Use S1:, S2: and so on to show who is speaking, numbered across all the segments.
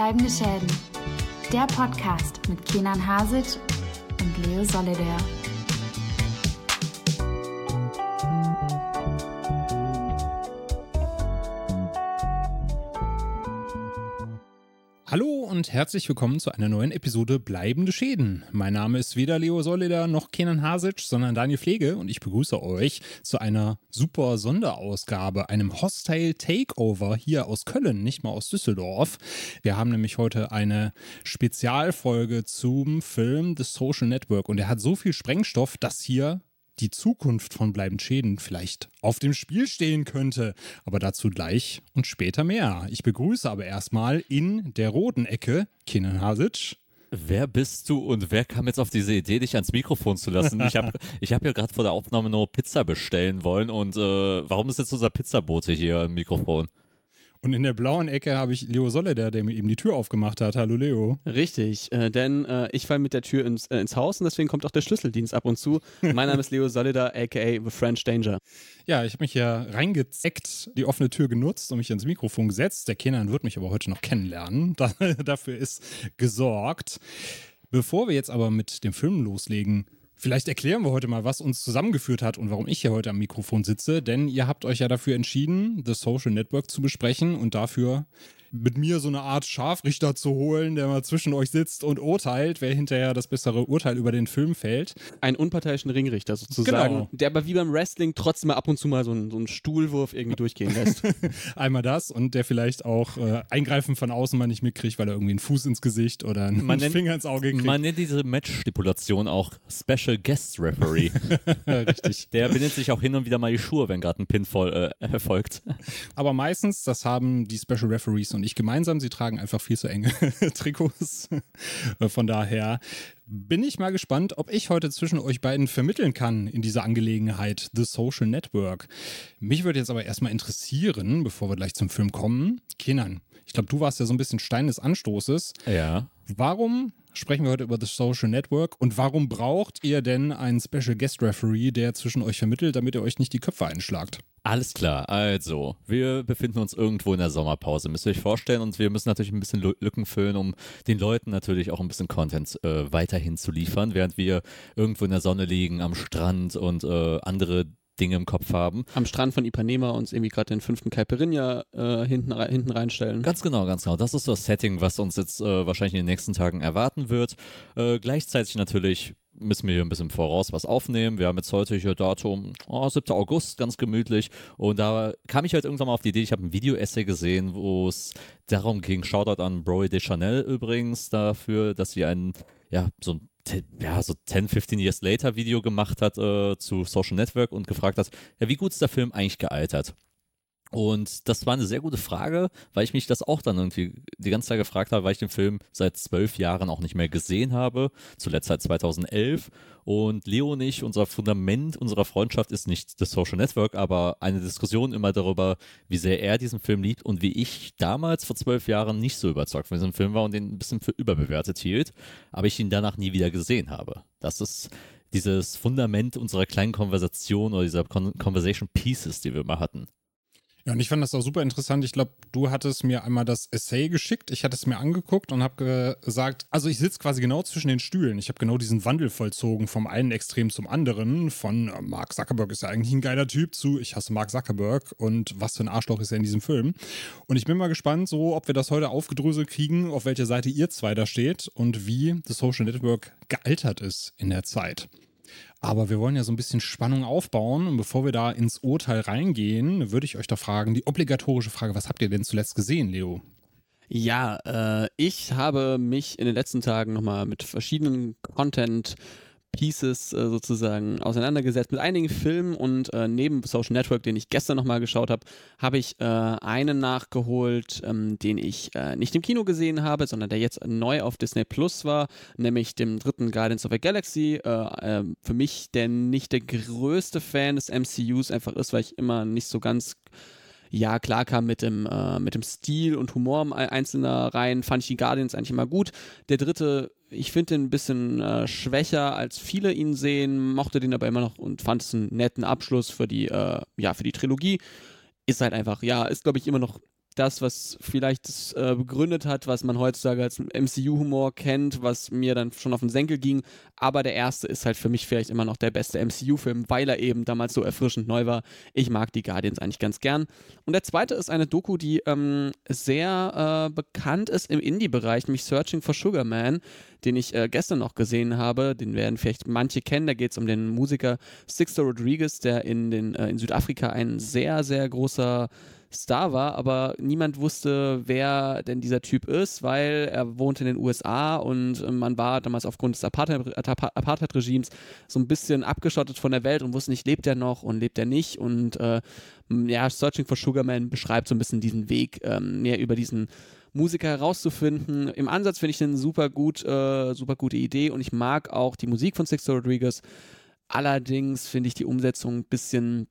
S1: Bleibende Schäden. Der Podcast mit Kenan Hasic und Leo Solidaire.
S2: Und herzlich willkommen zu einer neuen Episode Bleibende Schäden. Mein Name ist weder Leo Solida noch Kenan Hasic, sondern Daniel Pflege und ich begrüße euch zu einer super Sonderausgabe, einem Hostile Takeover hier aus Köln, nicht mal aus Düsseldorf. Wir haben nämlich heute eine Spezialfolge zum Film The Social Network und er hat so viel Sprengstoff, dass hier die Zukunft von bleibend Schäden vielleicht auf dem Spiel stehen könnte. Aber dazu gleich und später mehr. Ich begrüße aber erstmal in der roten Ecke Kenan Hasic.
S3: Wer bist du und wer kam jetzt auf diese Idee, dich ans Mikrofon zu lassen? Ich habe ich hab ja gerade vor der Aufnahme nur Pizza bestellen wollen und äh, warum ist jetzt unser Pizzabote hier im Mikrofon?
S2: Und in der blauen Ecke habe ich Leo Solleder, der mir eben die Tür aufgemacht hat. Hallo Leo.
S4: Richtig, äh, denn äh, ich falle mit der Tür ins, äh, ins Haus und deswegen kommt auch der Schlüsseldienst ab und zu. Mein Name ist Leo Solleder, aka The French Danger.
S2: Ja, ich habe mich ja reingezeckt, die offene Tür genutzt und mich ins Mikrofon gesetzt. Der Kenan wird mich aber heute noch kennenlernen. Da, dafür ist gesorgt. Bevor wir jetzt aber mit dem Film loslegen, Vielleicht erklären wir heute mal, was uns zusammengeführt hat und warum ich hier heute am Mikrofon sitze, denn ihr habt euch ja dafür entschieden, The Social Network zu besprechen und dafür mit mir so eine Art Scharfrichter zu holen, der mal zwischen euch sitzt und urteilt, wer hinterher das bessere Urteil über den Film fällt.
S4: Einen unparteiischen Ringrichter sozusagen, genau. der aber wie beim Wrestling trotzdem mal ab und zu mal so einen, so einen Stuhlwurf irgendwie durchgehen lässt.
S2: Einmal das und der vielleicht auch äh, Eingreifen von außen mal nicht mitkriegt, weil er irgendwie einen Fuß ins Gesicht oder einen man Finger ins Auge kriegt.
S3: Man nennt diese Match-Stipulation auch Special Guest Referee.
S2: Richtig.
S3: Der bindet sich auch hin und wieder mal die Schuhe, wenn gerade ein Pinfall äh, erfolgt.
S2: Aber meistens, das haben die Special Referees und und ich gemeinsam. Sie tragen einfach viel zu enge Trikots. Von daher bin ich mal gespannt, ob ich heute zwischen euch beiden vermitteln kann in dieser Angelegenheit The Social Network. Mich würde jetzt aber erstmal interessieren, bevor wir gleich zum Film kommen, Kenan, ich glaube, du warst ja so ein bisschen Stein des Anstoßes.
S3: Ja.
S2: Warum sprechen wir heute über das Social Network und warum braucht ihr denn einen Special Guest Referee, der zwischen euch vermittelt, damit ihr euch nicht die Köpfe einschlagt?
S3: Alles klar, also, wir befinden uns irgendwo in der Sommerpause, müsst ihr euch vorstellen, und wir müssen natürlich ein bisschen Lücken füllen, um den Leuten natürlich auch ein bisschen Content äh, weiterhin zu liefern, während wir irgendwo in der Sonne liegen, am Strand und äh, andere Dinge im Kopf haben.
S4: Am Strand von Ipanema uns irgendwie gerade den fünften Caipirinha äh, hinten, hinten reinstellen.
S3: Ganz genau, ganz genau. Das ist das Setting, was uns jetzt äh, wahrscheinlich in den nächsten Tagen erwarten wird. Äh, gleichzeitig natürlich müssen wir hier ein bisschen voraus was aufnehmen. Wir haben jetzt heute hier Datum oh, 7. August, ganz gemütlich. Und da kam ich halt irgendwann mal auf die Idee, ich habe ein Video-Essay gesehen, wo es darum ging, Shoutout an Broy de Chanel übrigens dafür, dass sie einen, ja, so ein ja, so 10, 15 Years Later Video gemacht hat äh, zu Social Network und gefragt hat, ja, wie gut ist der Film eigentlich gealtert? Und das war eine sehr gute Frage, weil ich mich das auch dann irgendwie die ganze Zeit gefragt habe, weil ich den Film seit zwölf Jahren auch nicht mehr gesehen habe, zuletzt seit 2011. Und Leo und ich, unser Fundament unserer Freundschaft ist nicht das Social Network, aber eine Diskussion immer darüber, wie sehr er diesen Film liebt und wie ich damals vor zwölf Jahren nicht so überzeugt von diesem Film war und den ein bisschen für überbewertet hielt, aber ich ihn danach nie wieder gesehen habe. Das ist dieses Fundament unserer kleinen Konversation oder dieser Conversation Pieces, die wir immer hatten.
S2: Ja, und ich fand das auch super interessant. Ich glaube, du hattest mir einmal das Essay geschickt. Ich hatte es mir angeguckt und habe gesagt, also ich sitze quasi genau zwischen den Stühlen. Ich habe genau diesen Wandel vollzogen vom einen Extrem zum anderen. Von äh, Mark Zuckerberg ist ja eigentlich ein geiler Typ zu ich hasse Mark Zuckerberg und was für ein Arschloch ist er in diesem Film. Und ich bin mal gespannt, so ob wir das heute aufgedröselt kriegen, auf welcher Seite ihr zwei da steht und wie das Social Network gealtert ist in der Zeit. Aber wir wollen ja so ein bisschen Spannung aufbauen. Und bevor wir da ins Urteil reingehen, würde ich euch da fragen, die obligatorische Frage, was habt ihr denn zuletzt gesehen, Leo?
S4: Ja, äh, ich habe mich in den letzten Tagen nochmal mit verschiedenen Content Pieces äh, sozusagen auseinandergesetzt mit einigen Filmen und äh, neben Social Network, den ich gestern nochmal geschaut habe, habe ich äh, einen nachgeholt, ähm, den ich äh, nicht im Kino gesehen habe, sondern der jetzt neu auf Disney Plus war, nämlich dem dritten Guardians of the Galaxy. Äh, ähm, für mich, der nicht der größte Fan des MCUs einfach ist, weil ich immer nicht so ganz ja, klar kam mit dem, äh, mit dem Stil und Humor einzelner Reihen, fand ich die Guardians eigentlich immer gut. Der dritte ich finde den ein bisschen äh, schwächer, als viele ihn sehen, mochte den aber immer noch und fand es einen netten Abschluss für die, äh, ja, für die Trilogie. Ist halt einfach, ja, ist glaube ich immer noch das, was vielleicht äh, begründet hat, was man heutzutage als MCU-Humor kennt, was mir dann schon auf den Senkel ging. Aber der erste ist halt für mich vielleicht immer noch der beste MCU-Film, weil er eben damals so erfrischend neu war. Ich mag die Guardians eigentlich ganz gern. Und der zweite ist eine Doku, die ähm, sehr äh, bekannt ist im Indie-Bereich, nämlich Searching for Sugar Man, den ich äh, gestern noch gesehen habe. Den werden vielleicht manche kennen. Da geht es um den Musiker Sixto Rodriguez, der in, den, äh, in Südafrika ein sehr, sehr großer Star war, aber niemand wusste, wer denn dieser Typ ist, weil er wohnt in den USA und äh, man war damals aufgrund des Apartheid-Regimes so ein bisschen abgeschottet von der Welt und wusste nicht, lebt er noch und lebt er nicht. Und äh, ja, Searching for Sugarman beschreibt so ein bisschen diesen Weg, ähm, mehr über diesen Musiker herauszufinden. Im Ansatz finde ich eine super gut, äh, super gute Idee und ich mag auch die Musik von Sixto Rodriguez. Allerdings finde ich die Umsetzung ein bisschen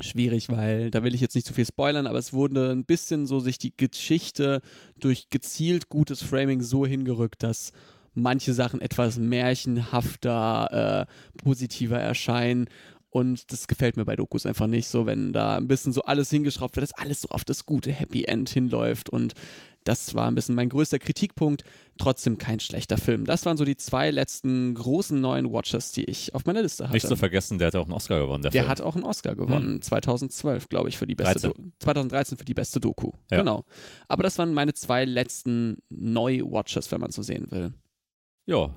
S4: schwierig, weil da will ich jetzt nicht zu viel spoilern, aber es wurde ein bisschen so sich die Geschichte durch gezielt gutes Framing so hingerückt, dass manche Sachen etwas märchenhafter, äh, positiver erscheinen. Und das gefällt mir bei Dokus einfach nicht so, wenn da ein bisschen so alles hingeschraubt wird, dass alles so auf das gute Happy End hinläuft. Und das war ein bisschen mein größter Kritikpunkt. Trotzdem kein schlechter Film. Das waren so die zwei letzten großen neuen Watchers, die ich auf meiner Liste hatte.
S3: Nicht zu vergessen, der hat auch einen Oscar gewonnen. Der,
S4: der
S3: Film.
S4: hat auch einen Oscar gewonnen. Hm. 2012, glaube ich, für die beste
S3: 13.
S4: 2013 für die beste Doku.
S3: Ja.
S4: Genau. Aber das waren meine zwei letzten Neu-Watchers, wenn man so sehen will.
S3: Ja.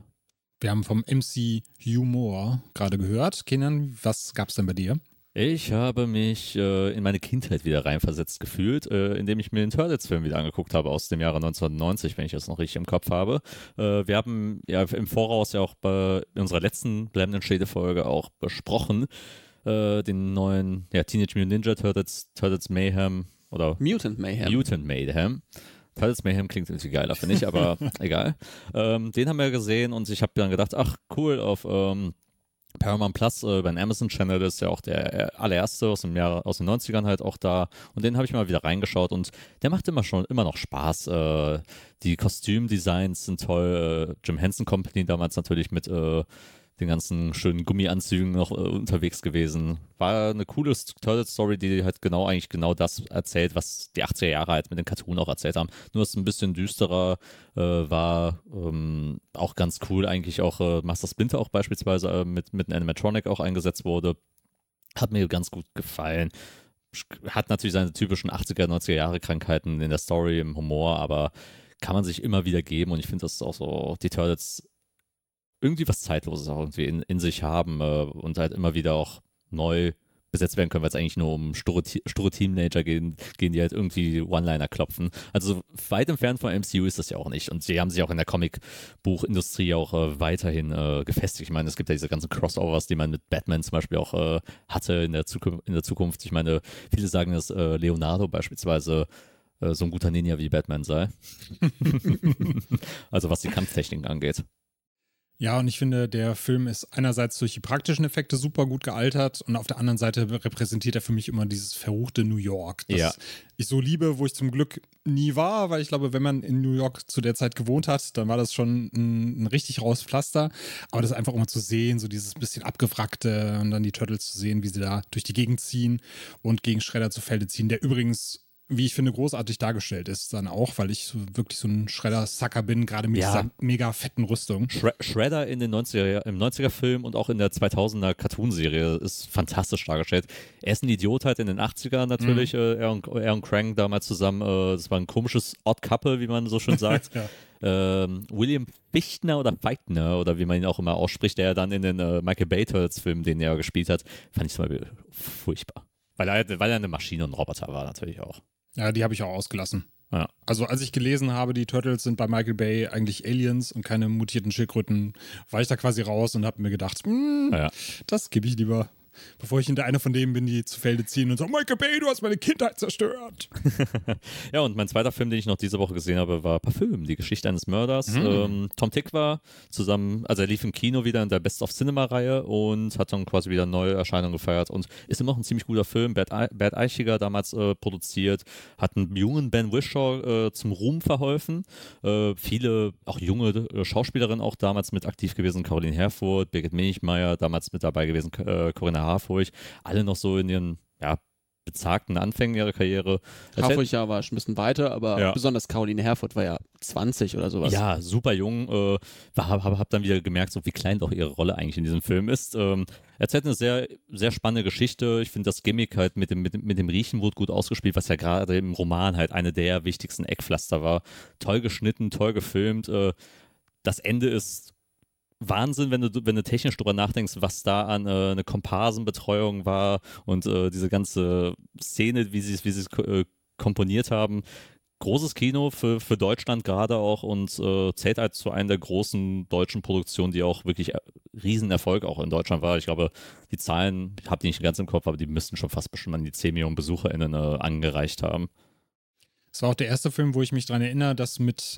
S2: Wir haben vom MC Humor gerade gehört. Kenan, was gab's denn bei dir?
S3: Ich habe mich äh, in meine Kindheit wieder reinversetzt gefühlt, äh, indem ich mir den Turtles-Film wieder angeguckt habe aus dem Jahre 1990, wenn ich das noch richtig im Kopf habe. Äh, wir haben ja im Voraus ja auch bei unserer letzten blendenden Schäde-Folge auch besprochen, äh, den neuen ja, Teenage Mutant Ninja Turtles, Turtles Mayhem oder
S4: Mutant Mayhem.
S3: Mutant Mayhem. Turtles Mayhem klingt irgendwie geiler, finde ich, aber egal. Ähm, den haben wir gesehen und ich habe dann gedacht, ach cool, auf ähm, Paramount Plus äh, beim Amazon Channel ist ja auch der allererste aus dem Jahr aus den 90ern halt auch da und den habe ich mal wieder reingeschaut und der macht immer schon immer noch Spaß. Äh, die Kostümdesigns sind toll. Äh, Jim Henson Company damals natürlich mit äh, den ganzen schönen Gummianzügen noch äh, unterwegs gewesen. War eine coole Turtle-Story, die halt genau eigentlich genau das erzählt, was die 80er Jahre halt mit den Cartoon auch erzählt haben. Nur dass es ein bisschen düsterer äh, war. Ähm, auch ganz cool eigentlich auch äh, Master Splinter auch beispielsweise äh, mit, mit einem Animatronic auch eingesetzt wurde. Hat mir ganz gut gefallen. Hat natürlich seine typischen 80er, 90er Jahre Krankheiten in der Story, im Humor, aber kann man sich immer wieder geben und ich finde, das ist auch so, die Turtles irgendwie was Zeitloses auch irgendwie in, in sich haben äh, und halt immer wieder auch neu besetzt werden können, weil es eigentlich nur um sture, Teenager gehen, gehen, die halt irgendwie One-Liner klopfen. Also weit entfernt von MCU ist das ja auch nicht. Und sie haben sich auch in der Comic-Buchindustrie auch äh, weiterhin äh, gefestigt. Ich meine, es gibt ja diese ganzen Crossovers, die man mit Batman zum Beispiel auch äh, hatte in der, Zukunft, in der Zukunft. Ich meine, viele sagen, dass äh, Leonardo beispielsweise äh, so ein guter Ninja wie Batman sei. also was die Kampftechniken angeht.
S2: Ja, und ich finde, der Film ist einerseits durch die praktischen Effekte super gut gealtert und auf der anderen Seite repräsentiert er für mich immer dieses verruchte New York, das
S3: Ja.
S2: ich so liebe, wo ich zum Glück nie war, weil ich glaube, wenn man in New York zu der Zeit gewohnt hat, dann war das schon ein, ein richtig raues Pflaster. Aber das einfach immer zu sehen, so dieses bisschen abgewrackte und dann die Turtles zu sehen, wie sie da durch die Gegend ziehen und gegen Schredder zu Felde ziehen, der übrigens wie ich finde, großartig dargestellt ist dann auch, weil ich so wirklich so ein Schredder-Sucker bin, gerade mit
S3: Ja.
S2: dieser mega fetten Rüstung.
S3: Shre Shredder in den 90er, im 90er-Film und auch in der 2000er Cartoon-Serie ist fantastisch dargestellt. Er ist ein Idiot halt in den 80ern natürlich, äh, er, und, er und Krang damals zusammen. Äh, das war ein komisches Odd Couple, wie man so schön sagt.
S2: Ja.
S3: ähm, William Fichtner oder Feichtner oder wie man ihn auch immer ausspricht, der dann in den äh, Michael Bay Turtles-Filmen, den er gespielt hat, fand ich zum Beispiel furchtbar. Weil er, weil er eine Maschine und ein Roboter war natürlich auch.
S2: Ja, die habe ich auch ausgelassen.
S3: Ja.
S2: Also als ich gelesen habe, die Turtles sind bei Michael Bay eigentlich Aliens und keine mutierten Schildkröten, war ich da quasi raus und habe mir gedacht, hm,
S3: Ja.
S2: das gebe ich lieber, bevor ich hinter einer von denen bin, die zu Felde ziehen und sagen, Michael Bay, du hast meine Kindheit zerstört.
S3: Ja, und mein zweiter Film, den ich noch diese Woche gesehen habe, war Parfüm, die Geschichte eines Mörders.
S2: Mhm.
S3: Ähm, Tom Tick war zusammen, also er lief im Kino wieder in der Best of Cinema-Reihe und hat dann quasi wieder neue Erscheinungen gefeiert und ist immer noch ein ziemlich guter Film. Bert, Ei- Bert Eichiger damals äh, produziert, hat einen jungen Ben Wishaw äh, zum Ruhm verholfen. Äh, viele, auch junge äh, Schauspielerinnen auch damals mit aktiv gewesen, Caroline Herfurth, Birgit Minichmeier, damals mit dabei gewesen, äh, Corinna Harfurch, alle noch so in ihren, ja, bezagten Anfängen ihrer Karriere.
S4: Harfurch ja war schon ein bisschen weiter, aber
S3: Ja.
S4: besonders Caroline Herfurth war ja 20 oder sowas.
S3: Ja, super jung. Äh, habe hab, hab dann wieder gemerkt, so wie klein doch ihre Rolle eigentlich in diesem Film ist. Ähm, erzählt eine sehr, sehr spannende Geschichte. Ich finde das Gimmick halt mit dem, mit, mit dem Riechen wurde gut ausgespielt, was ja gerade im Roman halt eine der wichtigsten Eckpflaster war. Toll geschnitten, toll gefilmt. Äh, das Ende ist Wahnsinn, wenn du, wenn du technisch drüber nachdenkst, was da an äh, eine Komparsenbetreuung war und äh, diese ganze Szene, wie sie es wie sie äh, komponiert haben. Großes Kino für, für Deutschland gerade auch und äh, zählt halt zu einer der großen deutschen Produktionen, die auch wirklich äh, Riesenerfolg auch in Deutschland war. Ich glaube, die Zahlen, ich habe die nicht ganz im Kopf, aber die müssten schon fast bestimmt an die 10 Millionen BesucherInnen äh, angereicht haben.
S2: Es war auch der erste Film, wo ich mich daran erinnere, dass mit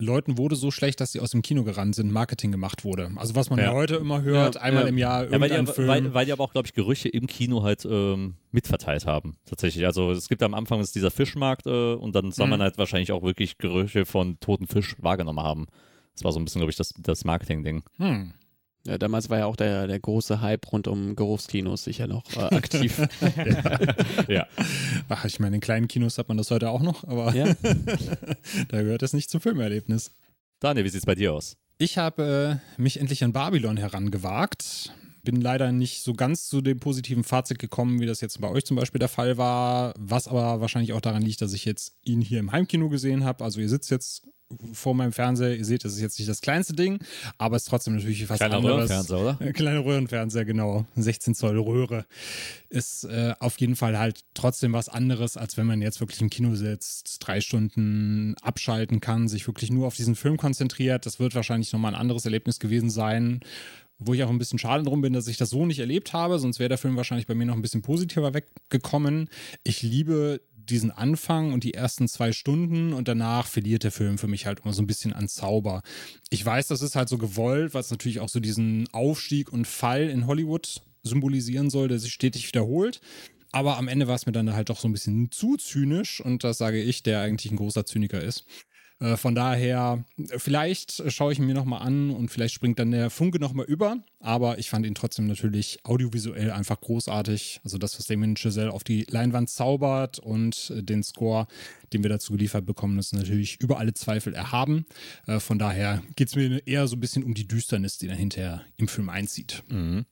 S2: Leuten wurde so schlecht, dass sie aus dem Kino gerannt sind, Marketing gemacht wurde. Also was man ja,
S3: Ja.
S2: heute immer hört,
S4: Ja,
S2: einmal
S4: ja.
S2: im Jahr
S3: Ja, weil,
S2: irgendein
S3: die,
S2: Film.
S3: weil, weil die aber auch, glaube ich, Gerüche im Kino halt ähm, mitverteilt haben. Tatsächlich. Also es gibt am Anfang ist dieser Fischmarkt äh, und dann soll man
S2: Mhm.
S3: halt wahrscheinlich auch wirklich Gerüche von toten Fisch wahrgenommen haben. Das war so ein bisschen, glaube ich, das, das Marketing-Ding.
S2: hm.
S4: Ja, damals war ja auch der, der große Hype rund um Geruchskinos sicher noch äh, aktiv.
S3: ja.
S2: Ach, ich meine, in kleinen Kinos hat man das heute auch noch, aber
S4: ja.
S2: da gehört es nicht zum Filmerlebnis.
S3: Daniel, wie sieht's bei dir aus?
S2: Ich habe äh, mich endlich an Babylon herangewagt. Bin leider nicht so ganz zu dem positiven Fazit gekommen, wie das jetzt bei euch zum Beispiel der Fall war. Was aber wahrscheinlich auch daran liegt, dass ich jetzt ihn hier im Heimkino gesehen habe. Also ihr sitzt jetzt vor meinem Fernseher, ihr seht, das ist jetzt nicht das kleinste Ding, aber es ist trotzdem natürlich was
S3: Kleiner
S2: anderes.
S3: Röhrenfernseher, oder?
S2: Äh, Kleine Röhrenfernseher, genau. 16 Zoll Röhre. Ist äh, auf jeden Fall halt trotzdem was anderes, als wenn man jetzt wirklich im Kino sitzt, drei Stunden abschalten kann, sich wirklich nur auf diesen Film konzentriert. Das wird wahrscheinlich nochmal ein anderes Erlebnis gewesen sein. Wo ich auch ein bisschen schade drum bin, dass ich das so nicht erlebt habe, sonst wäre der Film wahrscheinlich bei mir noch ein bisschen positiver weggekommen. Ich liebe diesen Anfang und die ersten zwei Stunden und danach verliert der Film für mich halt immer so ein bisschen an Zauber. Ich weiß, das ist halt so gewollt, was natürlich auch so diesen Aufstieg und Fall in Hollywood symbolisieren soll, der sich stetig wiederholt. Aber am Ende war es mir dann halt doch so ein bisschen zu zynisch und das sage ich, der eigentlich ein großer Zyniker ist. Äh, Von daher, vielleicht schaue ich ihn mir nochmal an und vielleicht springt dann der Funke nochmal über. Aber ich fand ihn trotzdem natürlich audiovisuell einfach großartig. Also das, was Damien Chazelle auf die Leinwand zaubert und äh, den Score, den wir dazu geliefert bekommen, ist natürlich über alle Zweifel erhaben. Äh, Von daher geht es mir eher so ein bisschen um die Düsternis, die dann hinterher im Film einzieht.
S3: Mhm.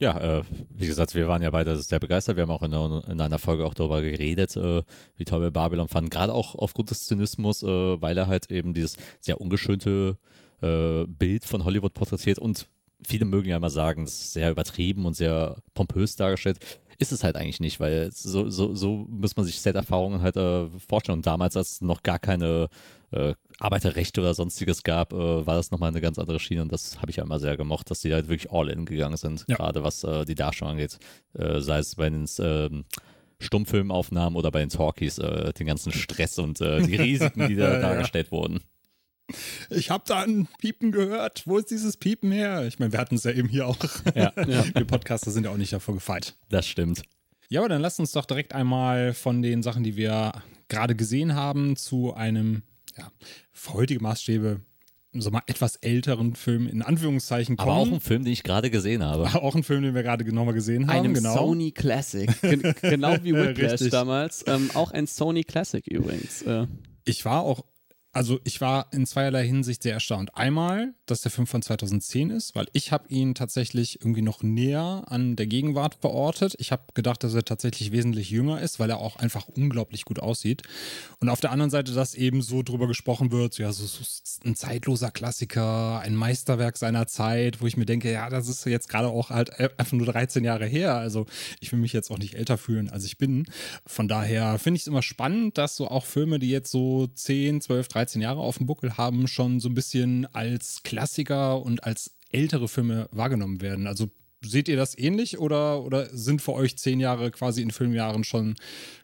S3: Ja, äh, wie gesagt, wir waren ja beide sehr begeistert. Wir haben auch in, einer- in einer Folge auch darüber geredet, äh, wie toll wir Babylon fanden. Gerade auch aufgrund des Zynismus, äh, weil er halt eben dieses sehr ungeschönte äh, Bild von Hollywood porträtiert und viele mögen ja immer sagen, es ist sehr übertrieben und sehr pompös dargestellt. Ist es halt eigentlich nicht, weil so, so, so muss man sich Set-Erfahrungen halt äh, vorstellen. Und damals, als es noch gar keine äh, Arbeiterrechte oder sonstiges gab, äh, war das nochmal eine ganz andere Schiene und das habe ich ja immer sehr gemocht, dass die halt wirklich all in gegangen sind,
S2: Ja.
S3: gerade was äh, die Darstellung angeht. Äh, sei es bei den ähm, Stummfilmaufnahmen oder bei den Talkies, äh, den ganzen Stress und die Risiken, die da
S2: Ja.
S3: dargestellt wurden.
S2: Ich habe da ein Piepen gehört. Wo ist dieses Piepen her? Ich meine, wir hatten es ja eben hier auch.
S3: Ja.
S2: Wir Podcaster sind ja auch nicht davor gefeit.
S3: Das stimmt.
S2: Ja, aber dann lasst uns doch direkt einmal von den Sachen, die wir gerade gesehen haben, zu einem, ja, für heutige Maßstäbe, so mal etwas älteren Film in Anführungszeichen kommen.
S3: Aber auch ein Film, den ich gerade gesehen habe.
S2: auch ein Film, den wir gerade nochmal gesehen haben.
S4: Einem
S2: genau.
S4: Sony Classic. Gen genau wie Whiplash damals. Ähm, auch ein Sony Classic übrigens. Äh,
S2: Ich war auch, also ich war in zweierlei Hinsicht sehr erstaunt. Einmal, dass der Film von 2010 ist, weil ich habe ihn tatsächlich irgendwie noch näher an der Gegenwart verortet. Ich habe gedacht, dass er tatsächlich wesentlich jünger ist, weil er auch einfach unglaublich gut aussieht. Und auf der anderen Seite, dass eben so drüber gesprochen wird, ja, so, so ein zeitloser Klassiker, ein Meisterwerk seiner Zeit, wo ich mir denke, ja, das ist jetzt gerade auch halt einfach nur 13 Jahre her. Also ich will mich jetzt auch nicht älter fühlen, als ich bin. Von daher finde ich es immer spannend, dass so auch Filme, die jetzt so 10, 12, 13 Jahre auf dem Buckel haben, schon so ein bisschen als Klassiker und als ältere Filme wahrgenommen werden. Also seht ihr das ähnlich oder, oder sind für euch 10 Jahre quasi in Filmjahren schon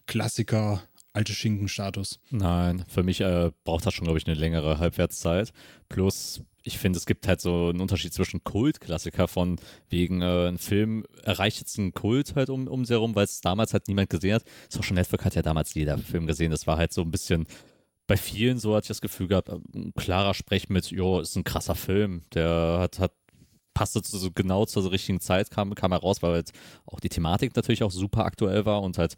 S2: Klassiker, alte Schinkenstatus?
S3: Nein, für mich äh, braucht das schon, glaube ich, eine längere Halbwertszeit. Plus, ich finde, es gibt halt so einen Unterschied zwischen Kultklassiker von wegen äh, ein Film erreicht jetzt einen Kult halt um, um sie herum, weil es damals halt niemand gesehen hat. Social Network hat ja damals jeder Film gesehen. Das war halt so ein bisschen bei vielen so hatte ich das Gefühl gehabt, ein klarer Sprech mit, jo, ist ein krasser Film. Der hat, hat passte zu, so genau zur richtigen Zeit, kam, kam heraus, weil halt auch die Thematik natürlich auch super aktuell war und halt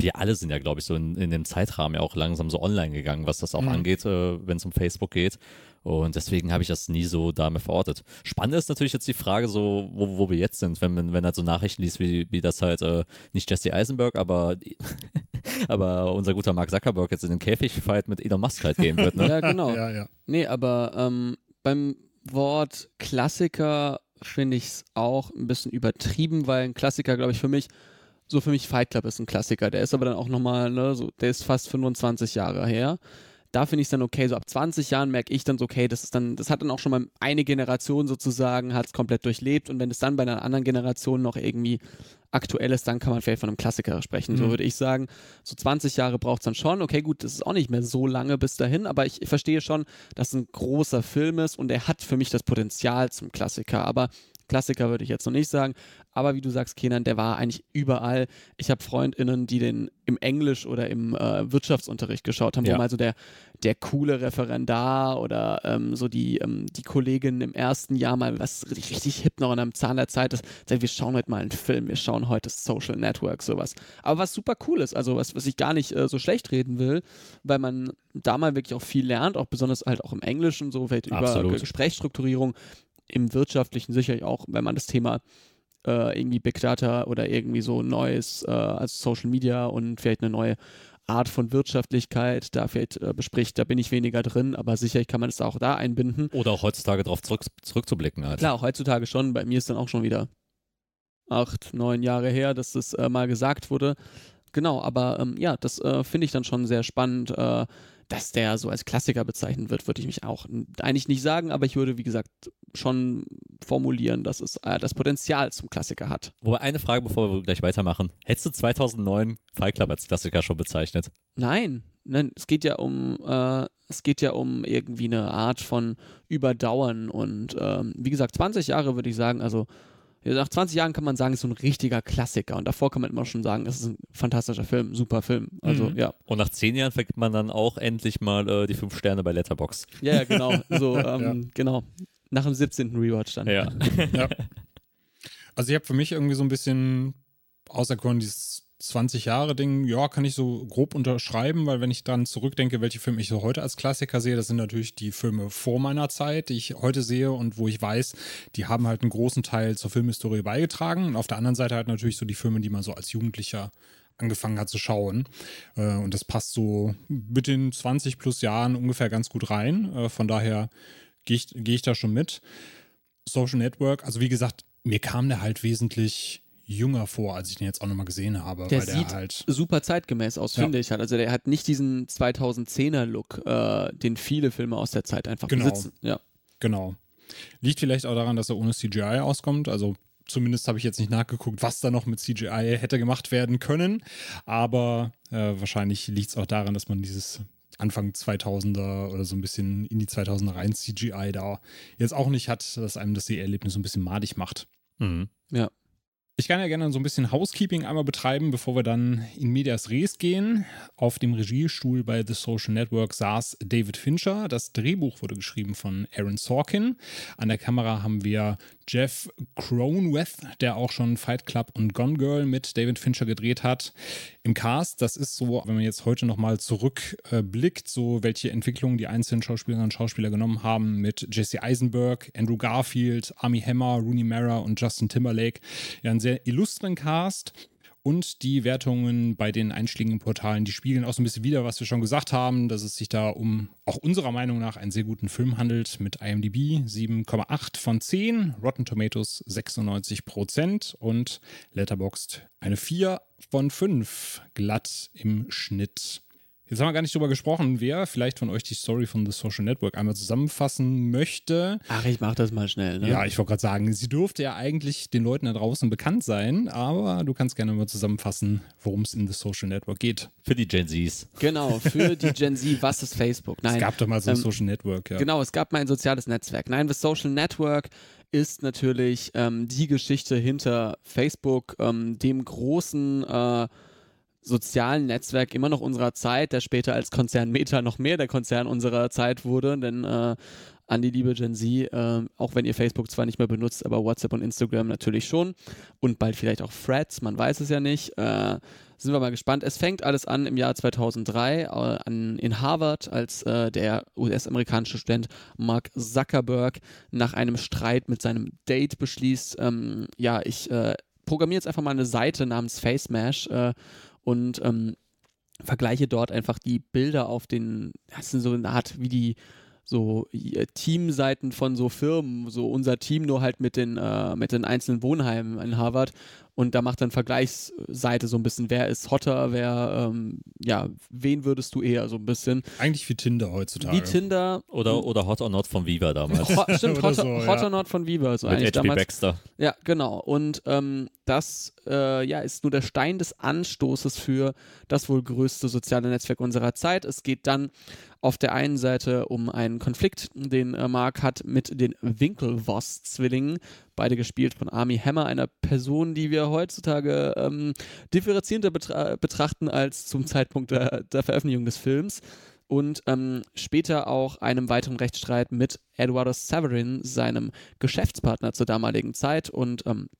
S3: wir alle sind ja, glaube ich, so in, in dem Zeitrahmen ja auch langsam so online gegangen, was das auch mhm. angeht, äh, wenn es um Facebook geht. Und deswegen habe ich das nie so damit verortet. Spannend ist natürlich jetzt die Frage, so, wo, wo wir jetzt sind, wenn man wenn halt so Nachrichten liest, wie, wie das halt äh, nicht Jesse Eisenberg, aber, aber unser guter Mark Zuckerberg jetzt in den Käfigfight mit Elon Musk halt gehen wird. Ne?
S4: ja, genau.
S2: Ja, ja.
S4: Nee, aber ähm, beim Wort Klassiker finde ich es auch ein bisschen übertrieben, weil ein Klassiker, glaube ich, für mich so für mich Fight Club ist ein Klassiker. Der ist aber dann auch nochmal, ne, so, der ist fast 25 Jahre her. Da finde ich es dann okay, so ab 20 Jahren merke ich dann so, okay, das ist dann, das hat dann auch schon mal eine Generation sozusagen, hat es komplett durchlebt und wenn es dann bei einer anderen Generation noch irgendwie aktuell ist, dann kann man vielleicht von einem Klassiker sprechen. Mhm. So würde ich sagen, so 20 Jahre braucht es dann schon. Okay, gut, das ist auch nicht mehr so lange bis dahin, aber ich verstehe schon, dass es ein großer Film ist und er hat für mich das Potenzial zum Klassiker. Aber Klassiker würde ich jetzt noch nicht sagen, aber wie du sagst, Kenan, der war eigentlich überall. Ich habe FreundInnen, die den im Englisch oder im äh, Wirtschaftsunterricht geschaut haben, ja. wo mal so der, der coole Referendar oder ähm, so die, ähm, die Kollegin im ersten Jahr mal was richtig, richtig hip noch in einem Zahn der Zeit ist, sagt, wir schauen heute mal einen Film, wir schauen heute Social Network, sowas. Aber was super cool ist, also was, was ich gar nicht äh, so schlecht reden will, weil man da mal wirklich auch viel lernt, auch besonders halt auch im Englischen, so vielleicht über Gesprächsstrukturierung im Wirtschaftlichen sicherlich auch, wenn man das Thema äh, irgendwie Big Data oder irgendwie so Neues, äh, also Social Media und vielleicht eine neue Art von Wirtschaftlichkeit da vielleicht äh, bespricht, da bin ich weniger drin, aber sicherlich kann man es auch da einbinden.
S3: Oder auch heutzutage darauf zurück, zurückzublicken halt.
S4: Klar, heutzutage schon. Bei mir ist dann auch schon wieder acht, neun Jahre her, dass das äh, mal gesagt wurde. Genau, aber ähm, ja, das äh, finde ich dann schon sehr spannend äh, dass der so als Klassiker bezeichnet wird, würde ich mich auch eigentlich nicht sagen, aber ich würde, wie gesagt, schon formulieren, dass es äh, das Potenzial zum Klassiker hat.
S3: Wobei eine Frage, bevor wir gleich weitermachen. Hättest du 2009 Fight Club als Klassiker schon bezeichnet?
S4: Nein, nein, es geht ja um, äh, es geht ja um irgendwie eine Art von Überdauern und ähm, wie gesagt, 20 Jahre würde ich sagen, also nach 20 Jahren kann man sagen, es ist so ein richtiger Klassiker. Und davor kann man immer schon sagen, es ist ein fantastischer Film, super Film. Also, mhm. ja.
S3: Und nach 10 Jahren vergibt man dann auch endlich mal äh, die 5 Sterne bei Letterbox.
S4: Ja, ja, genau. So, ähm, ja. genau. Nach dem 17. Rewatch dann.
S3: Ja.
S2: ja. Also, ich habe für mich irgendwie so ein bisschen auserkoren, dieses 20 Jahre Ding, ja, kann ich so grob unterschreiben, weil wenn ich dann zurückdenke, welche Filme ich so heute als Klassiker sehe, das sind natürlich die Filme vor meiner Zeit, die ich heute sehe und wo ich weiß, die haben halt einen großen Teil zur Filmhistorie beigetragen. Und auf der anderen Seite halt natürlich so die Filme, die man so als Jugendlicher angefangen hat zu schauen. Äh, und das passt so mit den 20 plus Jahren ungefähr ganz gut rein. Äh, von daher gehe ich, geh ich da schon mit. Social Network, also wie gesagt, mir kam der halt wesentlich jünger vor, als ich den jetzt auch nochmal gesehen habe.
S4: Der sieht der halt super zeitgemäß aus, ja. finde ich halt. Also der hat nicht diesen 2010er-Look, äh, den viele Filme aus der Zeit einfach
S2: genau.
S4: besitzen. Ja.
S2: Genau. Liegt vielleicht auch daran, dass er ohne CGI auskommt. Also zumindest habe ich jetzt nicht nachgeguckt, was da noch mit CGI hätte gemacht werden können. Aber äh, wahrscheinlich liegt es auch daran, dass man dieses Anfang 2000er oder so ein bisschen in die 2000er rein CGI da jetzt auch nicht hat, dass einem das Seherlebnis so ein bisschen madig macht.
S3: Mhm.
S4: Ja.
S2: Ich kann ja gerne so ein bisschen Housekeeping einmal betreiben, bevor wir dann in Medias Res gehen. Auf dem Regiestuhl bei The Social Network saß David Fincher. Das Drehbuch wurde geschrieben von Aaron Sorkin. An der Kamera haben wir Jeff Cronweth, der auch schon Fight Club und Gone Girl mit David Fincher gedreht hat. Im Cast, das ist so, wenn man jetzt heute nochmal zurückblickt, so welche Entwicklungen die einzelnen Schauspielerinnen und Schauspieler genommen haben mit Jesse Eisenberg, Andrew Garfield, Army Hammer, Rooney Mara und Justin Timberlake. Ja, ein sehr illustren Cast. Und die Wertungen bei den einschlägigen Portalen, die spiegeln auch so ein bisschen wieder, was wir schon gesagt haben, dass es sich da um auch unserer Meinung nach einen sehr guten Film handelt mit IMDb 7,8 von 10, Rotten Tomatoes 96 Prozent und Letterboxd eine 4 von 5 glatt im Schnitt. Jetzt haben wir gar nicht drüber gesprochen, wer vielleicht von euch die Story von The Social Network einmal zusammenfassen möchte.
S4: Ach, ich mach das mal schnell. Ne?
S2: Ja, ich wollte gerade sagen, sie dürfte ja eigentlich den Leuten da draußen bekannt sein, aber du kannst gerne mal zusammenfassen, worum es in The Social Network geht.
S3: Für die Gen Zs.
S4: Genau, für die Gen Z, was ist Facebook?
S2: Nein, es gab doch mal so ein ähm, Social Network, ja.
S4: Genau, es gab mal ein soziales Netzwerk. Nein, The Social Network ist natürlich ähm, die Geschichte hinter Facebook, ähm, dem großen äh, sozialen Netzwerk immer noch unserer Zeit, der später als Konzern Meta noch mehr der Konzern unserer Zeit wurde, denn äh, an die liebe Gen Z, äh, auch wenn ihr Facebook zwar nicht mehr benutzt, aber WhatsApp und Instagram natürlich schon und bald vielleicht auch Threads, man weiß es ja nicht. Äh, sind wir mal gespannt. Es fängt alles an im Jahr 2003 äh, an, in Harvard, als äh, der US-amerikanische Student Mark Zuckerberg nach einem Streit mit seinem Date beschließt, ähm, ja, ich äh, programmiere jetzt einfach mal eine Seite namens FaceMash äh, und ähm, vergleiche dort einfach die Bilder auf den, das sind so eine Art wie die so äh, Teamseiten von so Firmen, so unser Team nur halt mit den, äh, mit den einzelnen Wohnheimen in Harvard und da macht dann Vergleichsseite so ein bisschen, wer ist hotter, wer, ähm, ja, wen würdest du eher so ein bisschen.
S2: Eigentlich wie Tinder heutzutage.
S4: Wie Tinder.
S3: Oder, oder Hot or Not von Viva damals.
S4: Ho stimmt,
S2: Oder
S4: Hot,
S2: so,
S4: Hot
S2: ja.
S4: or Not von Viva. So
S3: Mit
S4: eigentlich
S3: H.P.
S4: damals.
S3: Baxter.
S4: Ja, genau. Und ähm, das äh, ja, ist nur der Stein des Anstoßes für das wohl größte soziale Netzwerk unserer Zeit. Es geht dann auf der einen Seite um einen Konflikt, den äh, Mark hat mit den Winklevoss-Zwillingen, beide gespielt von Army Hammer, einer Person, die wir heutzutage ähm, differenzierter betra betrachten als zum Zeitpunkt der, der Veröffentlichung des Films. Und ähm, später auch einem weiteren Rechtsstreit mit Eduardo Severin, seinem Geschäftspartner zur damaligen Zeit. Und ähm,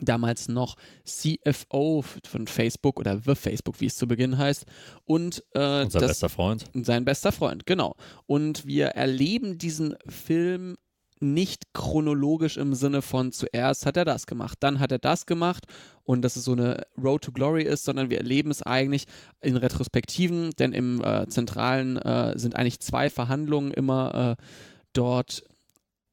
S4: damals noch CFO von Facebook oder The Facebook, wie es zu Beginn heißt. Und äh,
S3: Unser
S4: das,
S3: bester Freund.
S4: sein bester Freund, genau. Und wir erleben diesen Film nicht chronologisch im Sinne von zuerst hat er das gemacht, dann hat er das gemacht und dass es so eine Road to Glory ist, sondern wir erleben es eigentlich in Retrospektiven, denn im äh, Zentralen äh, sind eigentlich zwei Verhandlungen immer äh, dort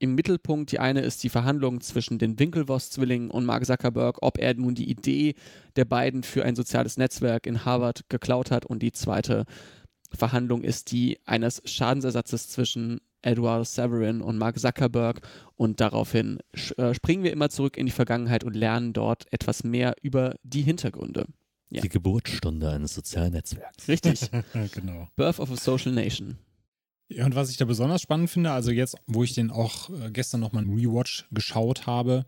S4: im Mittelpunkt. Die eine ist die Verhandlung zwischen den Winklevoss-Zwillingen und Mark Zuckerberg, ob er nun die Idee der beiden für ein soziales Netzwerk in Harvard geklaut hat. Und die zweite Verhandlung ist die eines Schadensersatzes zwischen Edward Severin und Mark Zuckerberg. Und daraufhin äh, springen wir immer zurück in die Vergangenheit und lernen dort etwas mehr über die Hintergründe. Ja.
S3: Die Geburtsstunde eines sozialen Netzwerks.
S4: Richtig.
S2: genau.
S4: Birth of a Social Nation.
S2: Und was ich da besonders spannend finde, also jetzt, wo ich den auch äh, gestern nochmal im Rewatch geschaut habe,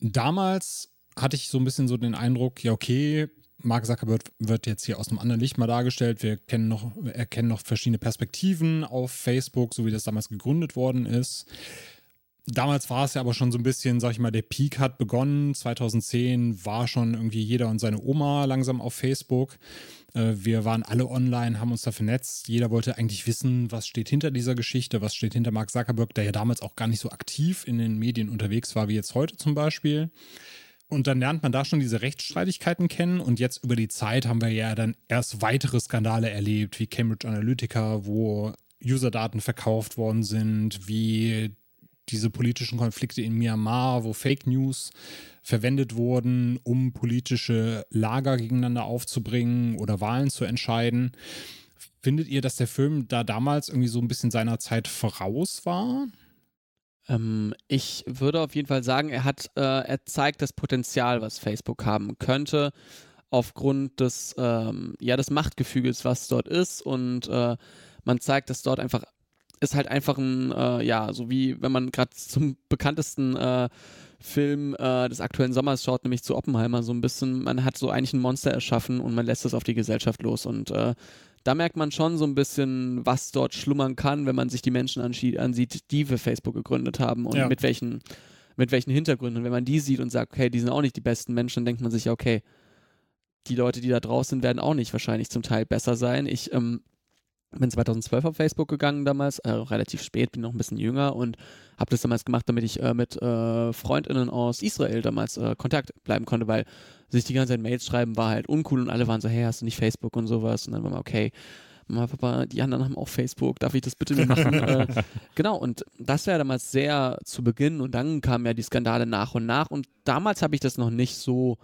S2: damals hatte ich so ein bisschen so den Eindruck, ja, okay, Mark Zuckerberg wird jetzt hier aus einem anderen Licht mal dargestellt. Wir kennen noch, erkennen noch verschiedene Perspektiven auf Facebook, so wie das damals gegründet worden ist. Damals war es ja aber schon so ein bisschen, sag ich mal, der Peak hat begonnen. 2010 war schon irgendwie jeder und seine Oma langsam auf Facebook. Äh, Wir waren alle online, haben uns da vernetzt. Jeder wollte eigentlich wissen, was steht hinter dieser Geschichte, was steht hinter Mark Zuckerberg, der ja damals auch gar nicht so aktiv in den Medien unterwegs war wie jetzt heute zum Beispiel. Und dann lernt man da schon diese Rechtsstreitigkeiten kennen. Und jetzt über die Zeit haben wir ja dann erst weitere Skandale erlebt, wie Cambridge Analytica, wo Userdaten verkauft worden sind, wie diese politischen Konflikte in Myanmar, wo Fake News verwendet wurden, um politische Lager gegeneinander aufzubringen oder Wahlen zu entscheiden. Findet ihr, dass der Film da damals irgendwie so ein bisschen seiner Zeit voraus war?
S4: Ähm, ich würde auf jeden Fall sagen, er hat, äh, er zeigt das Potenzial, was Facebook haben könnte, aufgrund des, ähm, ja, des Machtgefüges, was dort ist und äh, man zeigt, dass dort einfach ist halt einfach ein, äh, ja, so wie wenn man gerade zum bekanntesten äh, Film äh, des aktuellen Sommers schaut, nämlich zu Oppenheimer, so ein bisschen, man hat so eigentlich ein Monster erschaffen und man lässt es auf die Gesellschaft los und äh, da merkt man schon so ein bisschen, was dort schlummern kann, wenn man sich die Menschen ansieht, die wir Facebook gegründet haben und
S2: Ja.
S4: mit welchen mit welchen Hintergründen. Wenn man die sieht und sagt, okay, die sind auch nicht die besten Menschen, dann denkt man sich, okay, die Leute, die da draußen sind, werden auch nicht wahrscheinlich zum Teil besser sein. Ich ähm, bin 2012 auf Facebook gegangen damals, äh, relativ spät, bin noch ein bisschen jünger und habe das damals gemacht, damit ich äh, mit äh, Freundinnen aus Israel damals äh, Kontakt bleiben konnte, weil sich die ganze Zeit Mails schreiben war halt uncool und alle waren so, hey, hast du nicht Facebook und sowas? Und dann war man, okay, Mama, Papa, die anderen haben auch Facebook, darf ich das bitte nicht machen? äh, genau, und das war damals sehr zu Beginn und dann kamen ja die Skandale nach und nach und damals habe ich das noch nicht so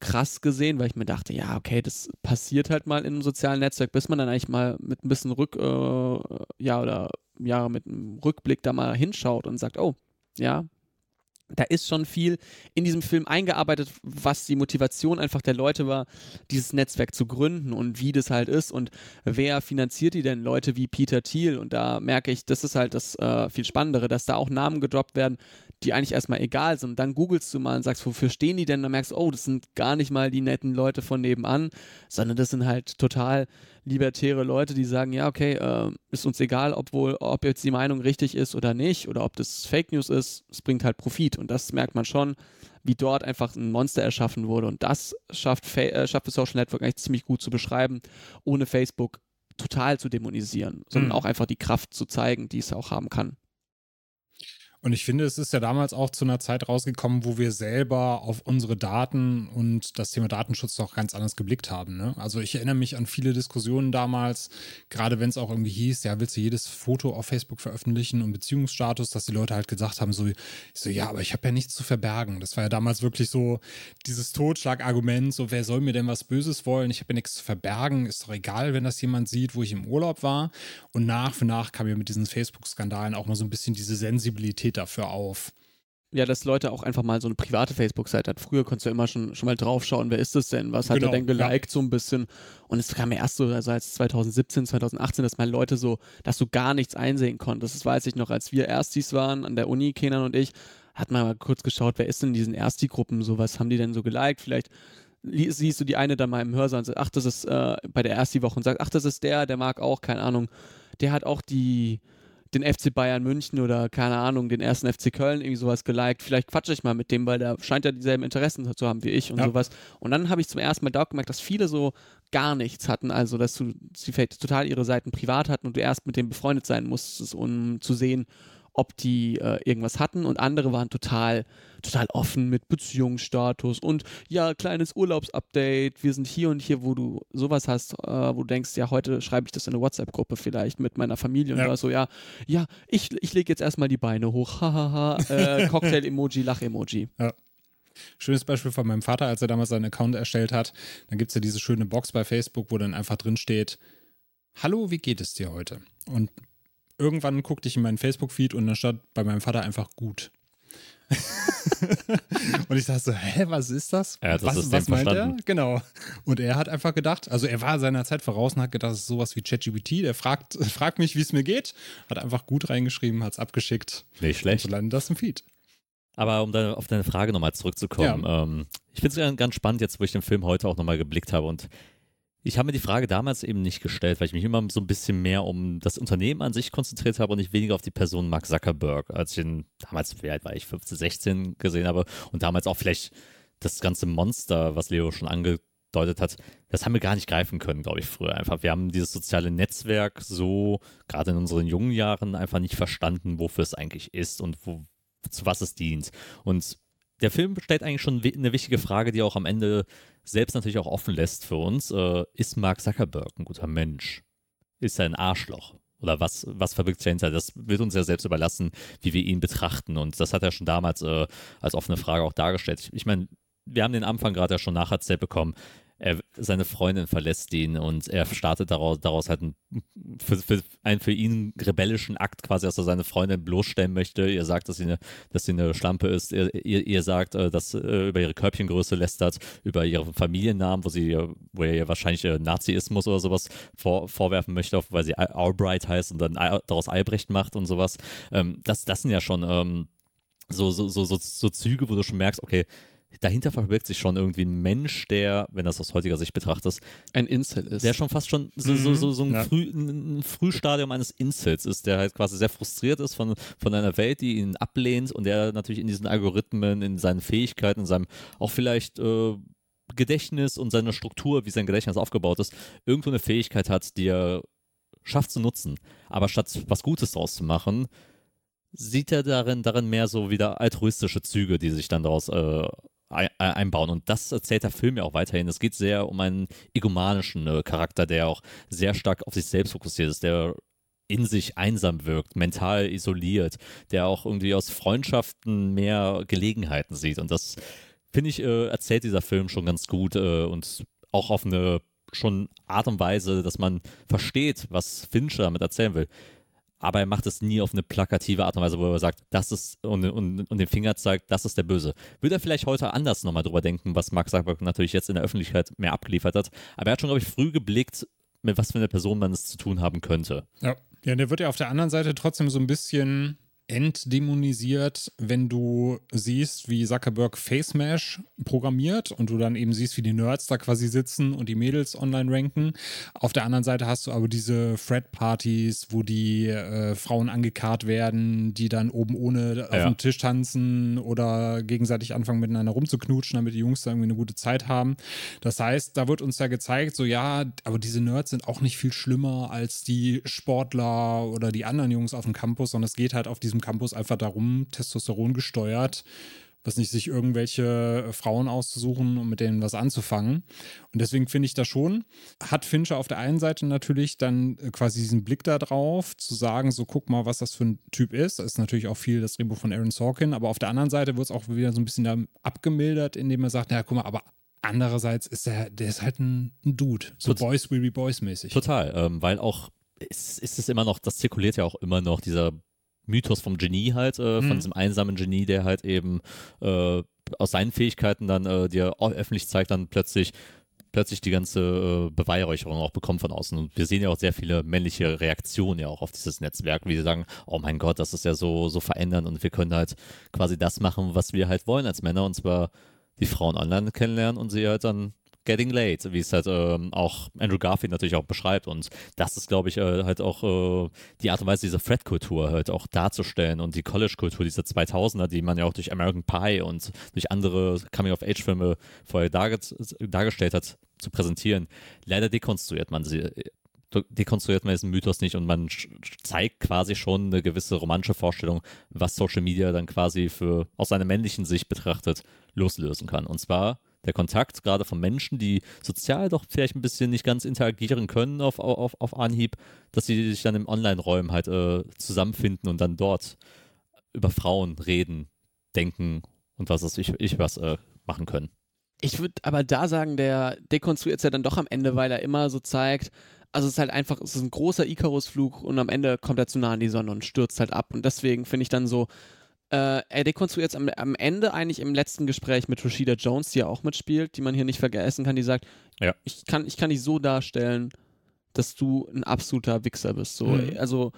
S4: krass gesehen, weil ich mir dachte, ja, okay, das passiert halt mal in einem sozialen Netzwerk, bis man dann eigentlich mal mit ein bisschen Rück, äh, ja, oder ja, mit einem Rückblick da mal hinschaut und sagt, oh, ja, da ist schon viel in diesem Film eingearbeitet, was die Motivation einfach der Leute war, dieses Netzwerk zu gründen und wie das halt ist und wer finanziert die denn? Leute wie Peter Thiel und da merke ich, das ist halt das äh, viel Spannendere, dass da auch Namen gedroppt werden, die eigentlich erstmal egal sind. Dann googelst du mal und sagst, wofür stehen die denn? Dann merkst du, oh, das sind gar nicht mal die netten Leute von nebenan, sondern das sind halt total libertäre Leute, die sagen, ja, okay, äh, ist uns egal, obwohl, ob jetzt die Meinung richtig ist oder nicht, oder ob das Fake News ist, es bringt halt Profit. Und das merkt man schon, wie dort einfach ein Monster erschaffen wurde. Und das schafft, Fa äh, schafft das Social Network eigentlich ziemlich gut zu beschreiben, ohne Facebook total zu dämonisieren, sondern
S2: Mhm.
S4: auch einfach die Kraft zu zeigen, die es auch haben kann.
S2: Und ich finde, es ist ja damals auch zu einer Zeit rausgekommen, wo wir selber auf unsere Daten und das Thema Datenschutz doch ganz anders geblickt haben. Ne? Also ich erinnere mich an viele Diskussionen damals, gerade wenn es auch irgendwie hieß, ja, willst du jedes Foto auf Facebook veröffentlichen und Beziehungsstatus, dass die Leute halt gesagt haben, so, so ja, aber ich habe ja nichts zu verbergen. Das war ja damals wirklich so dieses Totschlagargument, so, wer soll mir denn was Böses wollen? Ich habe ja nichts zu verbergen, ist doch egal, wenn das jemand sieht, wo ich im Urlaub war. Und nach für nach kam ja mit diesen Facebook-Skandalen auch mal so ein bisschen diese Sensibilität dafür auf.
S4: Ja, dass Leute auch einfach mal so eine private Facebook-Seite hat. Früher konntest du immer schon, schon mal draufschauen, wer ist das denn? Was hat
S2: Genau,
S4: er denn geliked so ein bisschen? Und es kam ja erst so, also als 2017, 2018, dass mal Leute so, dass du gar nichts einsehen konntest. Das weiß ich noch, als wir Erstis waren an der Uni, Kenan und ich, hat man mal kurz geschaut, wer ist denn in diesen Ersti-Gruppen so, was haben die denn so geliked? Vielleicht siehst du die eine dann mal im Hörsaal und sagst, ach, das ist äh, bei der Ersti-Woche und sagst, ach, das ist der, der mag auch, keine Ahnung, der hat auch die, den FC Bayern München oder keine Ahnung, den ersten FC Köln, irgendwie sowas geliked. Vielleicht quatsche ich mal mit dem, weil der scheint ja dieselben Interessen zu haben wie ich und
S2: Ja.
S4: sowas. Und dann habe ich zum ersten Mal da auch gemerkt, dass viele so gar nichts hatten, also dass du, sie vielleicht total ihre Seiten privat hatten und du erst mit dem befreundet sein musstest, um zu sehen, ob die äh, irgendwas hatten und andere waren total, total offen mit Beziehungsstatus und ja, kleines Urlaubsupdate, wir sind hier und hier, wo du sowas hast, äh, wo du denkst, ja, heute schreibe ich das in eine WhatsApp-Gruppe vielleicht mit meiner Familie und
S2: Ja.
S4: da so, ja, ja, ich, ich lege jetzt erstmal die Beine hoch, hahaha, äh, Cocktail-Emoji, Lach-Emoji.
S2: Schönes Beispiel von meinem Vater, als er damals seinen Account erstellt hat. Dann gibt es ja diese schöne Box bei Facebook, wo dann einfach drin steht: Hallo, wie geht es dir heute? Und irgendwann guckte ich in meinen Facebook-Feed und dann stand bei meinem Vater einfach gut. und ich dachte so, hä, was ist das?
S3: Er hat das
S2: was,
S3: System
S2: was meint er?
S3: verstanden.
S2: Genau. Und er hat einfach gedacht, also er war seiner Zeit voraus und hat gedacht, das ist sowas wie ChatGPT, der fragt, fragt mich, wie es mir geht, hat einfach gut reingeschrieben, hat es abgeschickt.
S3: Nicht
S2: Und
S3: schlecht.
S2: so landet das im Feed.
S3: Aber um dann auf deine Frage nochmal zurückzukommen, ähm, ich finde es ganz spannend jetzt, wo ich den Film heute auch nochmal geblickt habe und ich habe mir die Frage damals eben nicht gestellt, weil ich mich immer so ein bisschen mehr um das Unternehmen an sich konzentriert habe und nicht weniger auf die Person Mark Zuckerberg, als ich ihn damals, wie war ich, 15, 16 gesehen habe und damals auch vielleicht das ganze Monster, was Leo schon angedeutet hat, das haben wir gar nicht greifen können, glaube ich, früher einfach. Wir haben dieses soziale Netzwerk so, gerade in unseren jungen Jahren, einfach nicht verstanden, wofür es eigentlich ist und wo, zu was es dient. Und der Film stellt eigentlich schon eine wichtige Frage, die auch am Ende selbst natürlich auch offen lässt für uns. Äh, ist Mark Zuckerberg ein guter Mensch? Ist er ein Arschloch? Oder was, was verbirgt sich dahinter? Das wird uns ja selbst überlassen, wie wir ihn betrachten. Und das hat er schon damals äh, als offene Frage auch dargestellt. Ich, ich meine, wir haben den Anfang gerade ja schon nacherzählt bekommen. Er, seine Freundin verlässt ihn und er startet daraus, daraus halt einen für, für, einen für ihn rebellischen Akt quasi, dass er seine Freundin bloßstellen möchte. Ihr sagt, dass sie eine, dass sie eine Schlampe ist. Ihr, ihr, ihr sagt, äh, dass äh, über ihre Körbchengröße lästert, über ihren Familiennamen, wo sie, wo er ihr wahrscheinlich äh, Naziismus oder sowas vor, vorwerfen möchte, weil sie Al- Albright heißt und dann daraus Albrecht macht und sowas. Ähm, das, das sind ja schon ähm, so, so, so, so Züge, wo du schon merkst, okay, dahinter verbirgt sich schon irgendwie ein Mensch, der, wenn das aus heutiger Sicht betrachtest,
S4: Ein Incel ist.
S3: der schon fast schon so, so, so, so ein,
S2: Ja.
S3: Früh, ein Frühstadium eines Incels ist, der halt quasi sehr frustriert ist von, von einer Welt, die ihn ablehnt und der natürlich in diesen Algorithmen, in seinen Fähigkeiten, in seinem auch vielleicht äh, Gedächtnis und seiner Struktur, wie sein Gedächtnis aufgebaut ist, irgendwo eine Fähigkeit hat, die er schafft zu nutzen. Aber statt was Gutes daraus zu machen, sieht er darin, darin mehr so wieder altruistische Züge, die sich dann daraus äh, einbauen. Und das erzählt der Film ja auch weiterhin. Es geht sehr um einen egomanischen äh, Charakter, der auch sehr stark auf sich selbst fokussiert ist, der in sich einsam wirkt, mental isoliert, der auch irgendwie aus Freundschaften mehr Gelegenheiten sieht. Und das, finde ich, äh, erzählt dieser Film schon ganz gut äh, und auch auf eine schon Art und Weise, dass man versteht, was Fincher damit erzählen will. Aber er macht es nie auf eine plakative Art und Weise, wo er sagt, das ist und, und, und den Finger zeigt, das ist der Böse. Würde er vielleicht heute anders nochmal drüber denken, was Mark Zuckerberg natürlich jetzt in der Öffentlichkeit mehr abgeliefert hat. Aber er hat schon, glaube ich, früh geblickt, mit was für einer Person man es zu tun haben könnte.
S2: Ja. Ja, der wird ja auf der anderen Seite trotzdem so ein bisschen entdämonisiert, wenn du siehst, wie Zuckerberg Face Mash programmiert und du dann eben siehst, wie die Nerds da quasi sitzen und die Mädels online ranken. Auf der anderen Seite hast du aber diese Fred-Partys, wo die äh, Frauen angekarrt werden, die dann oben ohne ja. auf dem Tisch tanzen oder gegenseitig anfangen miteinander rumzuknutschen, damit die Jungs da irgendwie eine gute Zeit haben. Das heißt, da wird uns ja gezeigt, so ja, aber diese Nerds sind auch nicht viel schlimmer als die Sportler oder die anderen Jungs auf dem Campus, sondern es geht halt auf diesem Campus einfach darum, Testosteron gesteuert, was nicht sich irgendwelche Frauen auszusuchen und mit denen was anzufangen. Und deswegen finde ich das schon, hat Fincher auf der einen Seite natürlich dann quasi diesen Blick da drauf, zu sagen, so guck mal, was das für ein Typ ist. Das ist natürlich auch viel das Drehbuch von Aaron Sorkin, aber auf der anderen Seite wird es auch wieder so ein bisschen da abgemildert, indem er sagt, naja, guck mal, aber andererseits ist er, der ist halt ein, ein Dude, so Tot Boys will be Boys mäßig.
S3: Total, ähm, weil auch ist, ist es immer noch, das zirkuliert ja auch immer noch, dieser Mythos vom Genie halt, äh, mhm. von diesem einsamen Genie, der halt eben äh, aus seinen Fähigkeiten dann äh, dir öffentlich zeigt, dann plötzlich plötzlich die ganze äh, Beweihräucherung auch bekommt von außen. Und wir sehen ja auch sehr viele männliche Reaktionen ja auch auf dieses Netzwerk, wie sie sagen, oh mein Gott, das ist ja so, so verändern und wir können halt quasi das machen, was wir halt wollen als Männer und zwar die Frauen online kennenlernen und sie halt dann Getting Late, wie es halt ähm, auch Andrew Garfield natürlich auch beschreibt. Und das ist, glaube ich, äh, halt auch äh, die Art und Weise, diese Fred-Kultur halt auch darzustellen und die College-Kultur dieser 2000er, die man ja auch durch American Pie und durch andere Coming-of-Age-Filme vorher darge dargestellt hat, zu präsentieren. Leider dekonstruiert man sie dekonstruiert man diesen Mythos nicht und man zeigt quasi schon eine gewisse romantische Vorstellung, was Social Media dann quasi für aus seiner männlichen Sicht betrachtet loslösen kann. Und zwar der Kontakt, gerade von Menschen, die sozial doch vielleicht ein bisschen nicht ganz interagieren können auf, auf, auf Anhieb, dass sie sich dann im Online-Räumen halt äh, zusammenfinden und dann dort über Frauen reden, denken und was weiß ich, ich was äh, machen können.
S4: Ich würde aber da sagen, der dekonstruiert es ja dann doch am Ende, weil er immer so zeigt, also es ist halt einfach, es ist ein großer Icarus-Flug und am Ende kommt er zu nah an die Sonne und stürzt halt ab. Und deswegen finde ich dann so, äh, er dekonstruiert jetzt am, am, Ende eigentlich im letzten Gespräch mit Rashida Jones, die ja auch mitspielt, die man hier nicht vergessen kann, die sagt,
S3: ja.
S4: ich, kann, ich kann dich so darstellen, dass du ein absoluter Wichser bist. So, mhm. Also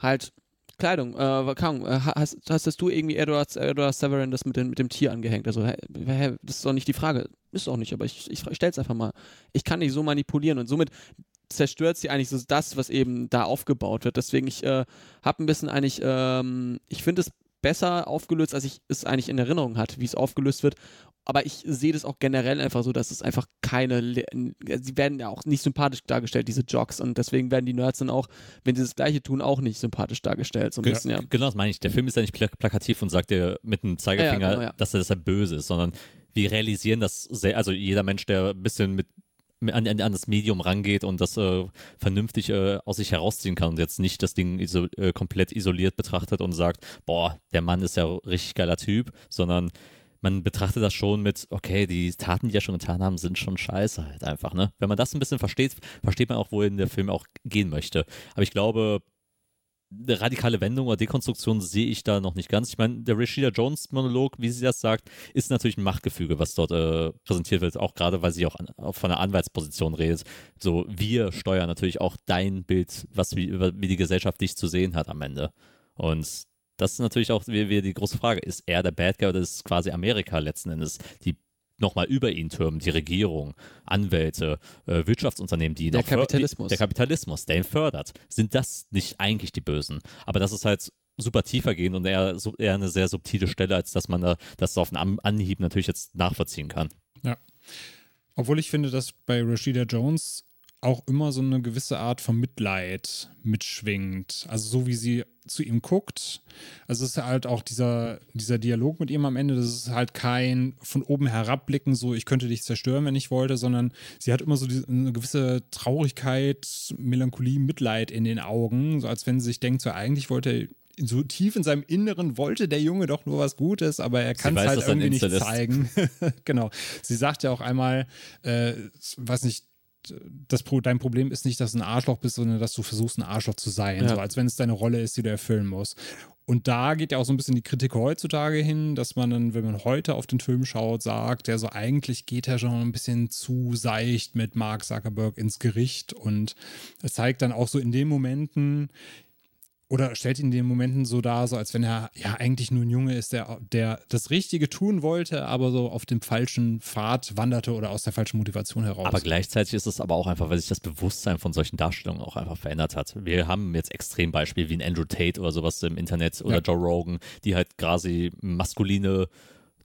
S4: halt Kleidung, äh, kaum, äh, hast, hast du irgendwie Edward, Edward Severin das mit dem, mit dem Tier angehängt? Also, hä, hä, das ist doch nicht die Frage. Ist auch nicht, aber ich, ich, ich stell's einfach mal. Ich kann dich so manipulieren und somit zerstört sie eigentlich so das, was eben da aufgebaut wird. Deswegen, ich äh, habe ein bisschen eigentlich, ähm, ich finde es besser aufgelöst, als ich es eigentlich in Erinnerung hatte, wie es aufgelöst wird. Aber ich sehe das auch generell einfach so, dass es einfach keine, sie werden ja auch nicht sympathisch dargestellt, diese Jogs. Und deswegen werden die Nerds dann auch, wenn sie das Gleiche tun, auch nicht sympathisch dargestellt. So ein bisschen, ja.
S3: Genau, das meine ich. Der Film ist ja nicht plakativ und sagt dir mit dem Zeigefinger, ja, ja, genau, dass er deshalb böse ist, sondern wir realisieren das sehr, also jeder Mensch, der ein bisschen mit an, an, das Medium rangeht und das äh, vernünftig äh, aus sich herausziehen kann und jetzt nicht das Ding iso äh, komplett isoliert betrachtet und sagt, boah, der Mann ist ja richtig geiler Typ, sondern man betrachtet das schon mit, okay, die Taten, die er schon getan haben, sind schon scheiße halt einfach, ne? Wenn man das ein bisschen versteht, versteht man auch, wohin der Film auch gehen möchte. Aber ich glaube, eine radikale Wendung oder Dekonstruktion sehe ich da noch nicht ganz. Ich meine, der Rashida Jones Monolog, wie sie das sagt, ist natürlich ein Machtgefüge, was dort äh, präsentiert wird, auch gerade weil sie auch, an, auch von einer Anwaltsposition redet. So, wir steuern natürlich auch dein Bild, was wie, wie die Gesellschaft dich zu sehen hat am Ende. Und das ist natürlich auch wie, wie die große Frage. Ist er der Bad Guy oder ist quasi Amerika letzten Endes die nochmal über ihn türmen, die Regierung, Anwälte, äh, Wirtschaftsunternehmen, die
S4: der Kapitalismus.
S3: der Kapitalismus, der ihn fördert, sind das nicht eigentlich die Bösen? Aber das ist halt super tiefer gehen und eher, so, eher eine sehr subtile Stelle, als dass man da das auf einen Anhieb natürlich jetzt nachvollziehen kann.
S2: Ja. Obwohl ich finde, dass bei Rashida Jones auch immer so eine gewisse Art von Mitleid mitschwingt. Also so wie sie zu ihm guckt. Also es ist halt auch dieser, dieser Dialog mit ihm am Ende, das ist halt kein von oben herabblicken, so ich könnte dich zerstören, wenn ich wollte, sondern sie hat immer so die, eine gewisse Traurigkeit, Melancholie, Mitleid in den Augen, so als wenn sie sich denkt, so eigentlich wollte so tief in seinem Inneren wollte der Junge doch nur was Gutes, aber er kann es halt irgendwie nicht zeigen. genau. Sie sagt ja auch einmal, äh, weiß nicht, das, dein Problem ist nicht, dass du ein Arschloch bist, sondern dass du versuchst, ein Arschloch zu sein. Ja. So als wenn es deine Rolle ist, die du erfüllen musst. Und da geht ja auch so ein bisschen die Kritik heutzutage hin, dass man dann, wenn man heute auf den Film schaut, sagt, der so eigentlich geht er schon ein bisschen zu seicht mit Mark Zuckerberg ins Gericht und es zeigt dann auch so in den Momenten, oder stellt ihn in den Momenten so dar, so als wenn er ja eigentlich nur ein Junge ist, der, der das Richtige tun wollte, aber so auf dem falschen Pfad wanderte oder aus der falschen Motivation heraus.
S3: Aber gleichzeitig ist es aber auch einfach, weil sich das Bewusstsein von solchen Darstellungen auch einfach verändert hat. Wir haben jetzt Extrembeispiele wie ein Andrew Tate oder sowas im Internet oder ja. Joe Rogan, die halt quasi maskuline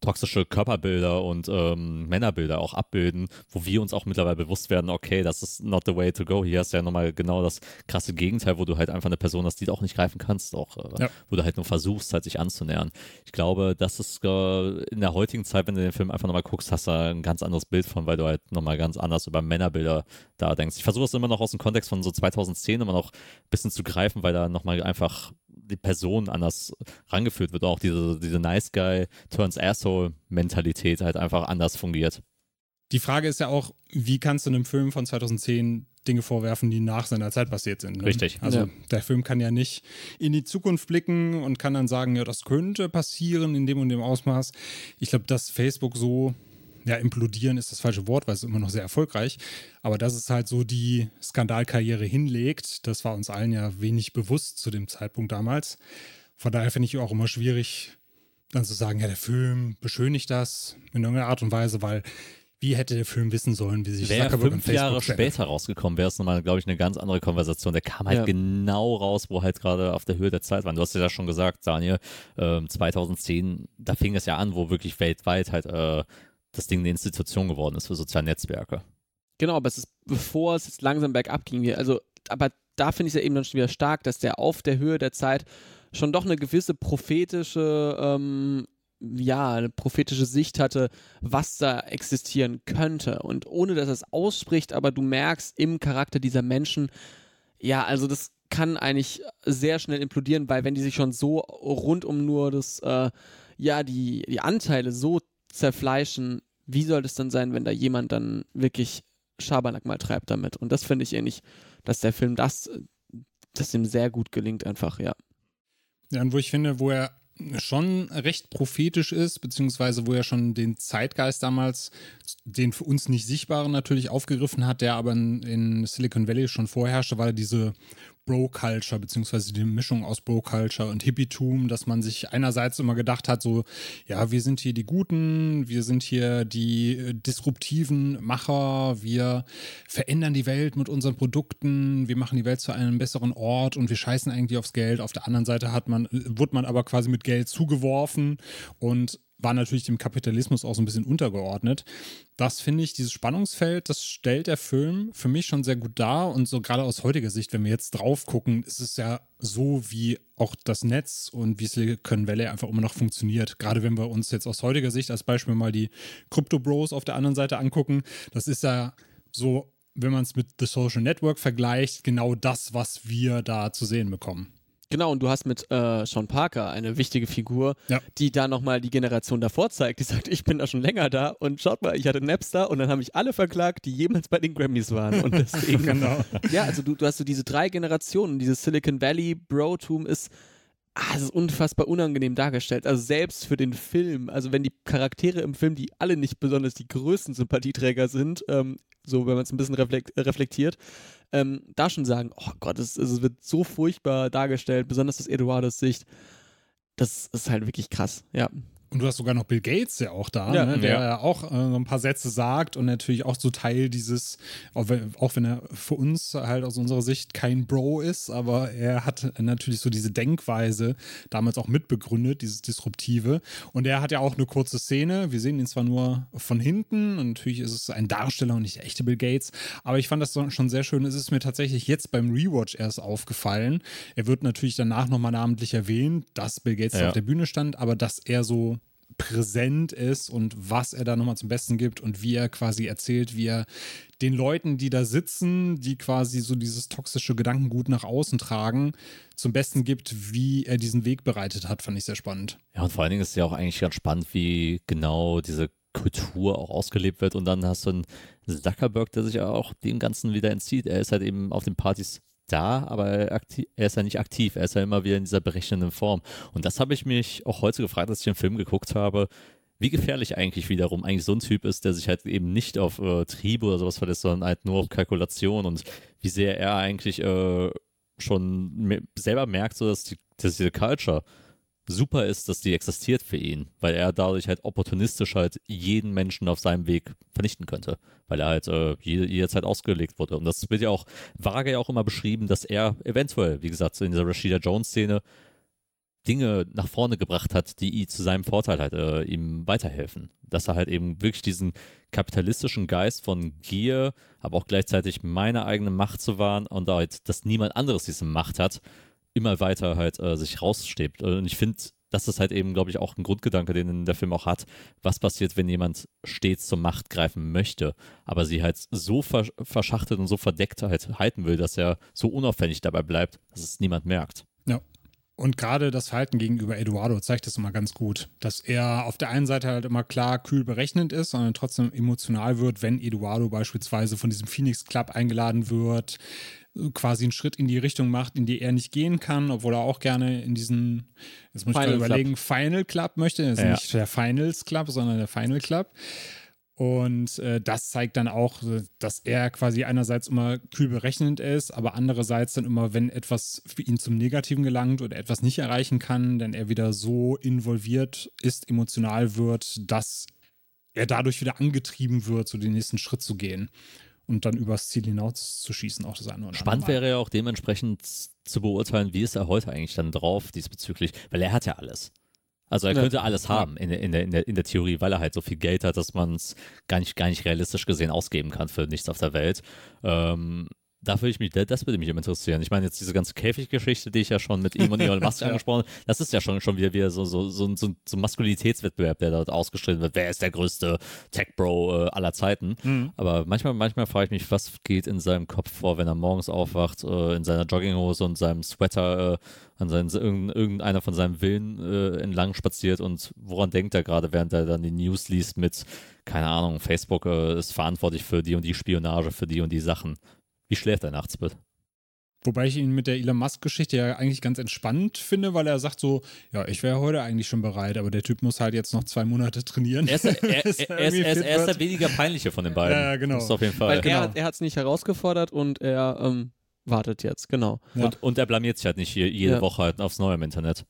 S3: toxische Körperbilder und ähm, Männerbilder auch abbilden, wo wir uns auch mittlerweile bewusst werden, okay, das ist not the way to go. Hier hast du ja nochmal genau das krasse Gegenteil, wo du halt einfach eine Person hast, die du auch nicht greifen kannst, auch, äh, ja. wo du halt nur versuchst, halt sich anzunähern. Ich glaube, das ist äh, in der heutigen Zeit, wenn du den Film einfach nochmal guckst, hast du ein ganz anderes Bild von, weil du halt nochmal ganz anders über Männerbilder da denkst. Ich versuche es immer noch aus dem Kontext von so 2010 immer noch ein bisschen zu greifen, weil da nochmal einfach die Person anders rangeführt wird. Auch diese, diese Nice Guy turns Asshole Mentalität halt einfach anders fungiert.
S2: Die Frage ist ja auch, wie kannst du einem Film von 2010 Dinge vorwerfen, die nach seiner Zeit passiert sind. Ne?
S3: Richtig.
S2: Also ja. der Film kann ja nicht in die Zukunft blicken und kann dann sagen, ja, das könnte passieren in dem und dem Ausmaß. Ich glaube, dass Facebook so ja, implodieren ist das falsche Wort, weil es ist immer noch sehr erfolgreich. Aber dass es halt so die Skandalkarriere hinlegt, das war uns allen ja wenig bewusst zu dem Zeitpunkt damals. Von daher finde ich auch immer schwierig, dann zu sagen, ja, der Film beschönigt das in irgendeiner Art und Weise, weil wie hätte der Film wissen sollen, wie sich
S3: Wäre Zuckerberg fünf Jahre später rausgekommen, wäre es nochmal, glaube ich, eine ganz andere Konversation. Der kam halt ja. genau raus, wo halt gerade auf der Höhe der Zeit war. Du hast ja schon gesagt, Daniel, äh, 2010, da fing es ja an, wo wirklich weltweit halt äh, das Ding eine Institution geworden ist für soziale Netzwerke.
S4: Genau, aber es ist, bevor es jetzt langsam bergab ging, also, aber da finde ich es ja eben dann schon wieder stark, dass der auf der Höhe der Zeit schon doch eine gewisse prophetische, ähm, ja, eine prophetische Sicht hatte, was da existieren könnte. Und ohne dass er es ausspricht, aber du merkst im Charakter dieser Menschen, ja, also das kann eigentlich sehr schnell implodieren, weil wenn die sich schon so rund um nur das, äh, ja, die, die Anteile so zerfleischen, wie soll das dann sein, wenn da jemand dann wirklich Schabernack mal treibt damit? Und das finde ich ähnlich, dass der Film das, das ihm sehr gut gelingt, einfach, ja.
S2: Ja, und wo ich finde, wo er schon recht prophetisch ist, beziehungsweise wo er schon den Zeitgeist damals, den für uns nicht sichtbaren natürlich aufgegriffen hat, der aber in, Silicon Valley schon vorherrschte, war diese Bro-Culture, beziehungsweise die Mischung aus Bro-Culture und Hippietum, dass man sich einerseits immer gedacht hat, so, ja, wir sind hier die Guten, wir sind hier die äh, disruptiven Macher, wir verändern die Welt mit unseren Produkten, wir machen die Welt zu einem besseren Ort und wir scheißen eigentlich aufs Geld. Auf der anderen Seite hat man, äh, wurde man aber quasi mit Geld zugeworfen und war natürlich dem Kapitalismus auch so ein bisschen untergeordnet. Das finde ich, dieses Spannungsfeld, das stellt der Film für mich schon sehr gut dar. Und so gerade aus heutiger Sicht, wenn wir jetzt drauf gucken, ist es ja so, wie auch das Netz und wie Silicon Valley einfach immer noch funktioniert. Gerade wenn wir uns jetzt aus heutiger Sicht als Beispiel mal die Crypto Bros auf der anderen Seite angucken, das ist ja so, wenn man es mit The Social Network vergleicht, genau das, was wir da zu sehen bekommen.
S4: Genau, und du hast mit äh, Sean Parker eine wichtige Figur,
S2: ja.
S4: die da nochmal die Generation davor zeigt, die sagt, ich bin da schon länger da und schaut mal, ich hatte Napster und dann haben mich alle verklagt, die jemals bei den Grammys waren. Und deswegen, genau. ja, also du, du hast so diese drei Generationen, dieses Silicon Valley Bro-Tum ist ah, es ist unfassbar unangenehm dargestellt. Also selbst für den Film, also wenn die Charaktere im Film, die alle nicht besonders die größten Sympathieträger sind, ähm, so wenn man es ein bisschen reflektiert, ähm, da schon sagen, oh Gott, es, es wird so furchtbar dargestellt, besonders aus Eduardos Sicht. Das ist halt wirklich krass, ja.
S2: Und du hast sogar noch Bill Gates ja auch da, ja, ne, der ja. auch äh, ein paar Sätze sagt und natürlich auch so Teil dieses, auch wenn, auch wenn, er für uns halt aus unserer Sicht kein Bro ist, aber er hat natürlich so diese Denkweise damals auch mitbegründet, dieses Disruptive. Und er hat ja auch eine kurze Szene. Wir sehen ihn zwar nur von hinten und natürlich ist es ein Darsteller und nicht der echte Bill Gates, aber ich fand das schon sehr schön. Es ist mir tatsächlich jetzt beim Rewatch erst aufgefallen. Er wird natürlich danach nochmal namentlich erwähnt, dass Bill Gates ja. auf der Bühne stand, aber dass er so präsent ist und was er da nochmal zum Besten gibt und wie er quasi erzählt, wie er den Leuten, die da sitzen, die quasi so dieses toxische Gedankengut nach außen tragen, zum Besten gibt, wie er diesen Weg bereitet hat, fand ich sehr spannend.
S3: Ja, und vor allen Dingen ist es ja auch eigentlich ganz spannend, wie genau diese Kultur auch ausgelebt wird und dann hast du einen Zuckerberg, der sich auch dem Ganzen wieder entzieht. Er ist halt eben auf den Partys da, aber er, ist ja nicht aktiv. Er ist ja immer wieder in dieser berechnenden Form. Und das habe ich mich auch heute gefragt, als ich den Film geguckt habe, wie gefährlich eigentlich wiederum eigentlich so ein Typ ist, der sich halt eben nicht auf äh, Triebe oder sowas verlässt, sondern halt nur auf Kalkulation und wie sehr er eigentlich äh, schon selber merkt, so dass, die, dass diese Culture super ist, dass die existiert für ihn, weil er dadurch halt opportunistisch halt jeden Menschen auf seinem Weg vernichten könnte, weil er halt äh, jede, jederzeit ausgelegt wurde. Und das wird ja auch vage ja auch immer beschrieben, dass er eventuell, wie gesagt, in dieser Rashida Jones-Szene Dinge nach vorne gebracht hat, die zu seinem Vorteil halt äh, ihm weiterhelfen. Dass er halt eben wirklich diesen kapitalistischen Geist von Gier, aber auch gleichzeitig meine eigene Macht zu wahren und halt, dass niemand anderes diese Macht hat, immer weiter halt äh, sich rausstebt. Und ich finde, das ist halt eben, glaube ich, auch ein Grundgedanke, den der Film auch hat. Was passiert, wenn jemand stets zur Macht greifen möchte, aber sie halt so versch verschachtet und so verdeckt halt halten will, dass er so unauffällig dabei bleibt, dass es niemand merkt.
S2: Ja. Und gerade das Verhalten gegenüber Eduardo zeigt das immer ganz gut, dass er auf der einen Seite halt immer klar kühl berechnend ist, sondern trotzdem emotional wird, wenn Eduardo beispielsweise von diesem Phoenix Club eingeladen wird, quasi einen Schritt in die Richtung macht, in die er nicht gehen kann, obwohl er auch gerne in diesen, jetzt muss ich gerade überlegen, Final Club möchte. Das ist ja. nicht der Finals Club, sondern der Final Club. Und äh, das zeigt dann auch, dass er quasi einerseits immer kühl berechnend ist, aber andererseits dann immer, wenn etwas für ihn zum Negativen gelangt oder etwas nicht erreichen kann, dann er wieder so involviert ist, emotional wird, dass er dadurch wieder angetrieben wird, so den nächsten Schritt zu gehen und dann übers Ziel hinaus zu schießen, auch das eine oder
S3: Spannend
S2: andere
S3: wäre ja auch dementsprechend zu beurteilen, wie ist er heute eigentlich dann drauf diesbezüglich, weil er hat ja alles. Also er könnte alles haben in, in, der, in, der, in der Theorie, weil er halt so viel Geld hat, dass man es gar nicht, gar nicht realistisch gesehen ausgeben kann für nichts auf der Welt. Ähm, da würde ich mich, das würde mich interessieren. Ich meine, jetzt diese ganze Käfiggeschichte, die ich ja schon mit ihm und Elon Musk angesprochen habe, das ist ja schon, schon wieder, wieder so, so, so, so, so ein Maskulinitätswettbewerb, der dort ausgestritten wird. Wer ist der größte Tech-Bro äh, aller Zeiten? Mhm. Aber manchmal, manchmal frage ich mich, was geht in seinem Kopf vor, wenn er morgens aufwacht, äh, in seiner Jogginghose und seinem Sweater äh, an seinen, irgendeiner von seinen Villen äh, entlang spaziert und woran denkt er gerade, während er dann die News liest mit, keine Ahnung, Facebook äh, ist verantwortlich für die und die Spionage, für die und die Sachen. Wie schläft er nachts bitte?
S2: Wobei ich ihn mit der Elon Musk-Geschichte ja eigentlich ganz entspannt finde, weil er sagt so, ja, ich wäre heute eigentlich schon bereit, aber der Typ muss halt jetzt noch zwei Monate trainieren.
S3: Er ist, er, er, er ist, er ist der weniger peinliche von den beiden.
S2: Ja, genau.
S3: Das ist auf jeden Fall.
S4: Weil
S3: genau.
S4: er, hat es nicht herausgefordert und er ähm, wartet jetzt, genau.
S3: Ja. Und, und er blamiert sich halt nicht jede ja. Woche halt aufs Neue im Internet.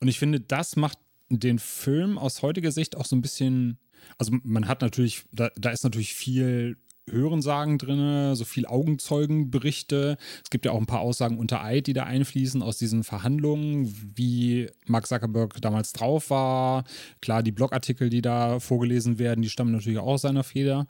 S2: Und ich finde, das macht den Film aus heutiger Sicht auch so ein bisschen, also man hat natürlich, da, da ist natürlich viel Hörensagen drin, so viel Augenzeugenberichte. Es gibt ja auch ein paar Aussagen unter Eid, die da einfließen aus diesen Verhandlungen, wie Mark Zuckerberg damals drauf war. Klar, die Blogartikel, die da vorgelesen werden, die stammen natürlich auch aus seiner Feder.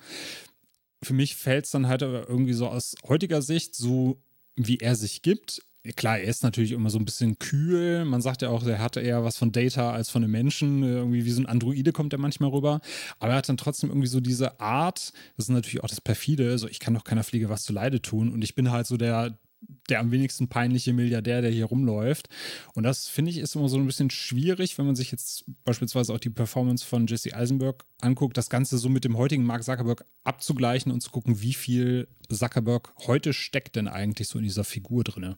S2: Für mich fällt es dann halt irgendwie so aus heutiger Sicht, so wie er sich gibt, klar, er ist natürlich immer so ein bisschen kühl. Man sagt ja auch, er hatte eher was von Data als von einem Menschen. Irgendwie wie so ein Androide kommt er manchmal rüber. Aber er hat dann trotzdem irgendwie so diese Art, das ist natürlich auch das Perfide, so ich kann doch keiner Fliege was zu Leide tun. Und ich bin halt so der, der am wenigsten peinliche Milliardär, der hier rumläuft. Und das finde ich ist immer so ein bisschen schwierig, wenn man sich jetzt beispielsweise auch die Performance von Jesse Eisenberg anguckt, das Ganze so mit dem heutigen Mark Zuckerberg abzugleichen und zu gucken, wie viel Zuckerberg heute steckt denn eigentlich so in dieser Figur drin.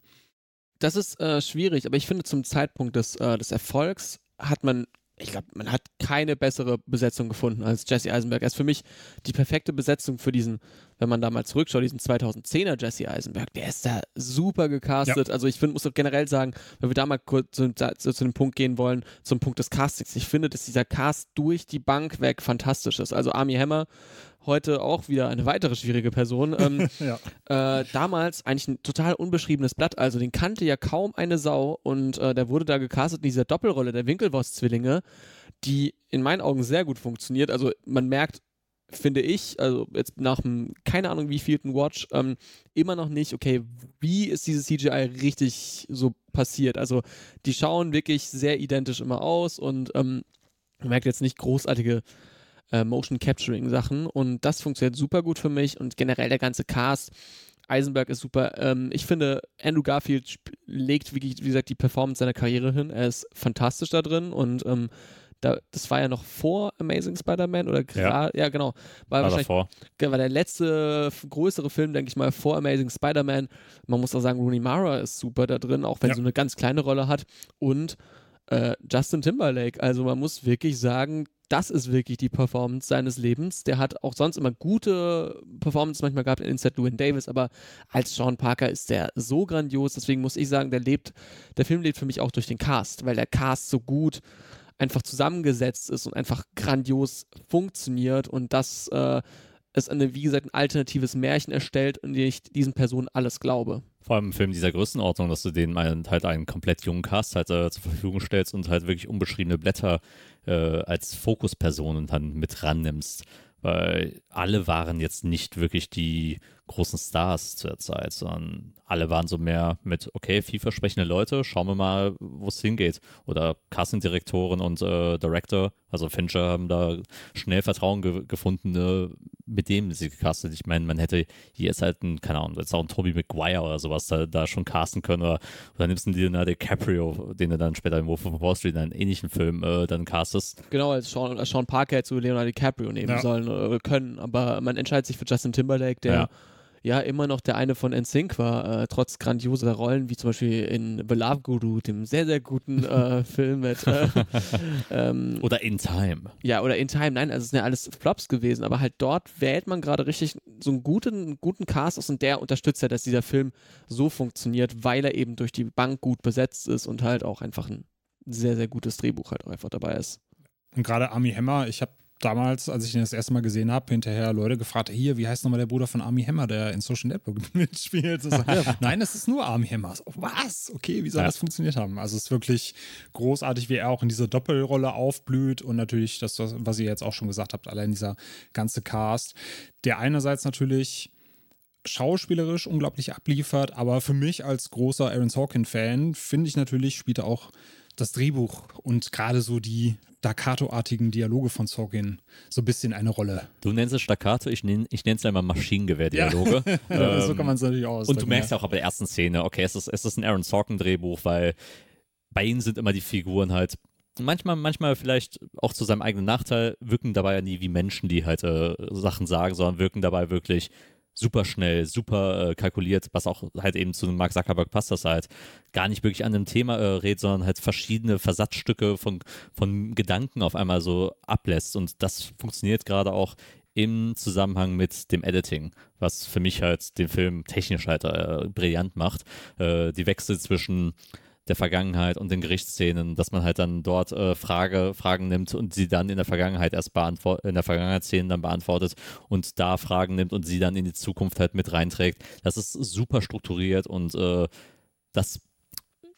S4: Das ist äh, schwierig, aber ich finde, zum Zeitpunkt des, äh, des Erfolgs hat man, ich glaube, man hat keine bessere Besetzung gefunden als Jesse Eisenberg. Er ist für mich die perfekte Besetzung für diesen, wenn man da mal zurückschaut, diesen 2010er Jesse Eisenberg. Der ist da super gecastet. Ja. Also ich finde, muss generell sagen, wenn wir da mal kurz zu, zu, zu dem Punkt gehen wollen, zum Punkt des Castings. Ich finde, dass dieser Cast durch die Bank weg fantastisch ist. Also Army Hammer heute auch wieder eine weitere schwierige Person. Ähm, ja. äh, damals eigentlich ein total unbeschriebenes Blatt, also den kannte ja kaum eine Sau und äh, der wurde da gecastet in dieser Doppelrolle der Winkelwurst-Zwillinge, die in meinen Augen sehr gut funktioniert. Also man merkt, finde ich, also jetzt nach einem, keine Ahnung wie vielten Watch, ähm, immer noch nicht, okay, wie ist dieses CGI richtig so passiert? Also die schauen wirklich sehr identisch immer aus und ähm, man merkt jetzt nicht großartige äh, Motion Capturing Sachen und das funktioniert super gut für mich und generell der ganze Cast. Eisenberg ist super. Ähm, ich finde, Andrew Garfield legt, wie, wie, gesagt, die Performance seiner Karriere hin. Er ist fantastisch da drin und ähm, da, das war ja noch vor Amazing Spider-Man oder gerade, ja. ja. genau. War, war davor. War der letzte größere Film, denke ich mal, vor Amazing Spider-Man. Man muss auch sagen, Rooney Mara ist super da drin, auch wenn ja. sie so eine ganz kleine Rolle hat. Und äh, Justin Timberlake. Also man muss wirklich sagen, das ist wirklich die Performance seines Lebens. Der hat auch sonst immer gute Performance manchmal gehabt in Inside Llewyn Davis, aber als Sean Parker ist der so grandios. Deswegen muss ich sagen, der lebt, der Film lebt für mich auch durch den Cast, weil der Cast so gut einfach zusammengesetzt ist und einfach grandios funktioniert und das äh, es eine, wie gesagt, ein alternatives Märchen erstellt, in dem ich diesen Personen alles glaube.
S3: Vor allem im Film dieser Größenordnung, dass du denen halt einen komplett jungen Cast halt äh, zur Verfügung stellst und halt wirklich unbeschriebene Blätter äh, als Fokuspersonen dann mit rannimmst. Weil alle waren jetzt nicht wirklich die großen Stars zu der Zeit, sondern alle waren so mehr mit, okay, vielversprechende Leute, schauen wir mal, wo es hingeht. Oder Casting-Direktoren und äh, Director, also Fincher haben da schnell Vertrauen ge gefunden, äh, mit dem sie gecastet. Ich meine, man hätte hier jetzt halt einen, keine Ahnung, jetzt auch einen Toby Maguire oder sowas da, da schon casten können. Oder, oder nimmst du dir DiCaprio, den du dann später in Wolf of Wall Street in einem ähnlichen Film äh, dann castest.
S4: Genau, als Sean, als Sean Parker zu Leonardo DiCaprio nehmen ja. sollen oder können. Aber man entscheidet sich für Justin Timberlake, der ja ja immer noch der eine von NSYNC war, äh, trotz grandioser Rollen, wie zum Beispiel in The Love Guru, dem sehr, sehr guten äh, Film mit. Äh,
S3: ähm, oder In Time.
S4: Ja, oder In Time, nein, also es sind ja alles Flops gewesen, aber halt dort wählt man gerade richtig so einen guten, guten Cast aus und der unterstützt ja, dass dieser Film so funktioniert, weil er eben durch die Bank gut besetzt ist und halt auch einfach ein sehr, sehr gutes Drehbuch halt auch einfach dabei ist.
S2: Und gerade Army Hammer, ich habe damals, als ich ihn das erste Mal gesehen habe, hinterher Leute gefragt, hier, wie heißt nochmal der Bruder von Army Hammer, der in Social Network mitspielt? So, Nein, es ist nur Army Hammer. So, was? Okay, wie soll ja. das funktioniert haben? Also es ist wirklich großartig, wie er auch in dieser Doppelrolle aufblüht und natürlich das, was ihr jetzt auch schon gesagt habt, allein dieser ganze Cast, der einerseits natürlich schauspielerisch unglaublich abliefert, aber für mich als großer Aaron Sorkin-Fan finde ich natürlich, spielt er auch das Drehbuch und gerade so die Staccato-artigen Dialoge von Sorkin so ein bisschen eine Rolle.
S3: Du nennst es Staccato, ich nenne ich es einmal Maschinengewehr-Dialoge.
S2: Ja. ähm, so kann man es natürlich auch
S3: Und du merkst ja auch bei der ersten Szene, okay, es ist, es ist ein Aaron Sorkin-Drehbuch, weil bei ihnen sind immer die Figuren halt manchmal, manchmal vielleicht auch zu seinem eigenen Nachteil, wirken dabei ja nie wie Menschen, die halt äh, Sachen sagen, sondern wirken dabei wirklich super schnell, super äh, kalkuliert, was auch halt eben zu Mark Zuckerberg passt, dass er halt gar nicht wirklich an einem Thema äh, redet, sondern halt verschiedene Versatzstücke von, von Gedanken auf einmal so ablässt. Und das funktioniert gerade auch im Zusammenhang mit dem Editing, was für mich halt den Film technisch halt äh, brillant macht. Äh, die Wechsel zwischen der Vergangenheit und den Gerichtsszenen, dass man halt dann dort äh, Frage, Fragen nimmt und sie dann in der Vergangenheit erst beantwortet, in der Vergangenheitsszene dann beantwortet und da Fragen nimmt und sie dann in die Zukunft halt mit reinträgt. Das ist super strukturiert und äh, das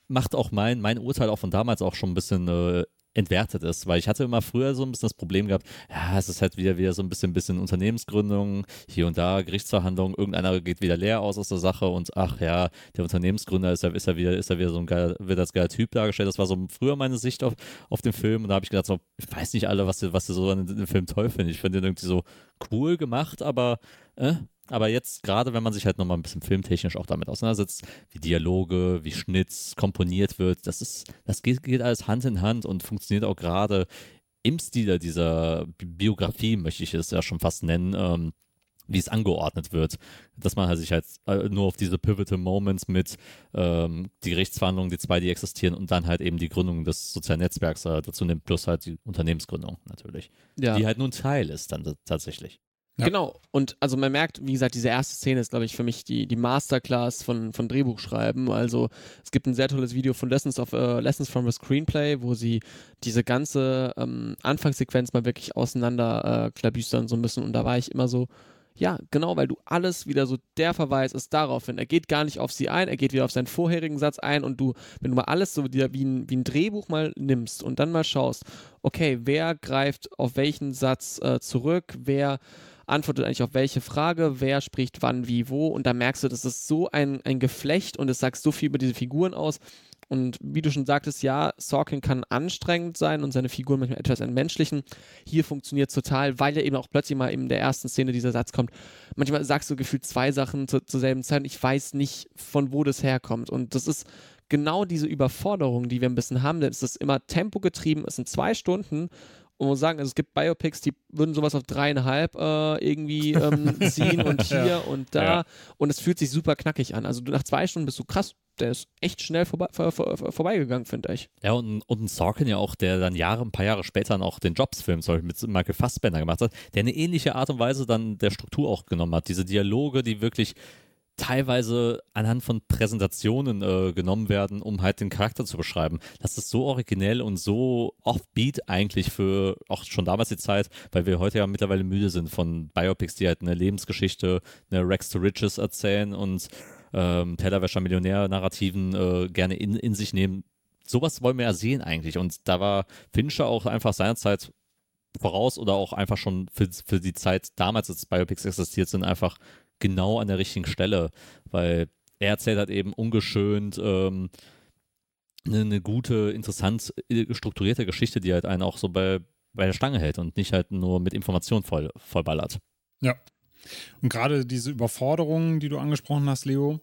S3: macht auch mein, mein Urteil auch von damals auch schon ein bisschen äh, entwertet ist, weil ich hatte immer früher so ein bisschen das Problem gehabt, ja, es ist halt wieder wieder so ein bisschen, bisschen Unternehmensgründung, hier und da Gerichtsverhandlungen, irgendeiner geht wieder leer aus aus der Sache und ach ja, der Unternehmensgründer ist ja, ist ja wieder, ist ja wieder so ein geiler, wird als geiler Typ dargestellt. Das war so früher meine Sicht auf, auf den Film und da habe ich gedacht, so, ich weiß nicht alle, was sie, was sie so an dem Film toll finden. Ich finde den irgendwie so cool gemacht, aber äh, aber jetzt, gerade wenn man sich halt nochmal ein bisschen filmtechnisch auch damit auseinandersetzt, wie Dialoge, wie Schnitt komponiert wird, das ist, das geht, geht alles Hand in Hand und funktioniert auch gerade im Stil dieser Biografie, möchte ich es ja schon fast nennen, ähm, wie es angeordnet wird. Dass man halt sich halt äh, nur auf diese pivotal Moments mit ähm, die Gerichtsverhandlungen, die zwei, die existieren und dann halt eben die Gründung des sozialen Netzwerks äh, dazu nimmt, plus halt die Unternehmensgründung natürlich. Ja. Die halt nur ein Teil ist dann tatsächlich.
S4: Ja. Genau, und also man merkt, wie gesagt, diese erste Szene ist, glaube ich, für mich die, die Masterclass von, von Drehbuchschreiben. Also es gibt ein sehr tolles Video von Lessons, of, uh, Lessons from a Screenplay, wo sie diese ganze ähm, Anfangssequenz mal wirklich auseinander äh, klabüstern so ein bisschen. Und da war ich immer so, ja, genau, weil du alles wieder so, der Verweis ist darauf hin. Er geht gar nicht auf sie ein, er geht wieder auf seinen vorherigen Satz ein und du, wenn du mal alles so wieder wie ein, wie ein Drehbuch mal nimmst und dann mal schaust, okay, wer greift auf welchen Satz äh, zurück, wer antwortet eigentlich auf welche Frage, wer spricht wann, wie, wo. Und da merkst du, das ist so ein, ein Geflecht und es sagt so viel über diese Figuren aus. Und wie du schon sagtest, ja, Sorkin kann anstrengend sein und seine Figuren manchmal etwas entmenschlichen. Hier funktioniert es total, weil er eben auch plötzlich mal in der ersten Szene dieser Satz kommt. Manchmal sagst du gefühlt zwei Sachen zu, zur selben Zeit und ich weiß nicht, von wo das herkommt. Und das ist genau diese Überforderung, die wir ein bisschen haben, denn es ist immer tempogetrieben, es sind zwei Stunden und muss sagen, also es gibt Biopics, die würden sowas auf dreieinhalb äh, irgendwie ähm, ziehen und hier ja. und da. Ja. Und es fühlt sich super knackig an. Also nach zwei Stunden bist du krass, der ist echt schnell vorbei, vor, vor, vorbeigegangen, finde ich.
S3: Ja, und, und ein Sorkin ja auch, der dann Jahre, ein paar Jahre später dann auch den Jobs-Film zum Beispiel mit Michael Fassbender gemacht hat, der eine ähnliche Art und Weise dann der Struktur auch genommen hat. Diese Dialoge, die wirklich teilweise anhand von Präsentationen äh, genommen werden, um halt den Charakter zu beschreiben. Das ist so originell und so offbeat eigentlich für auch schon damals die Zeit, weil wir heute ja mittlerweile müde sind von Biopics, die halt eine Lebensgeschichte, eine Rex to Riches erzählen und ähm, Tellerwäscher Millionär-Narrativen äh, gerne in, in sich nehmen. Sowas wollen wir ja sehen eigentlich. Und da war Fincher auch einfach seinerzeit voraus oder auch einfach schon für, für die Zeit damals, als Biopics existiert sind, einfach genau an der richtigen Stelle, weil er erzählt halt eben ungeschönt ähm, eine, eine, gute, interessant äh, strukturierte Geschichte, die halt einen auch so bei, bei der Stange hält und nicht halt nur mit Informationen voll, vollballert.
S2: Ja. Und gerade diese Überforderung, die du angesprochen hast, Leo,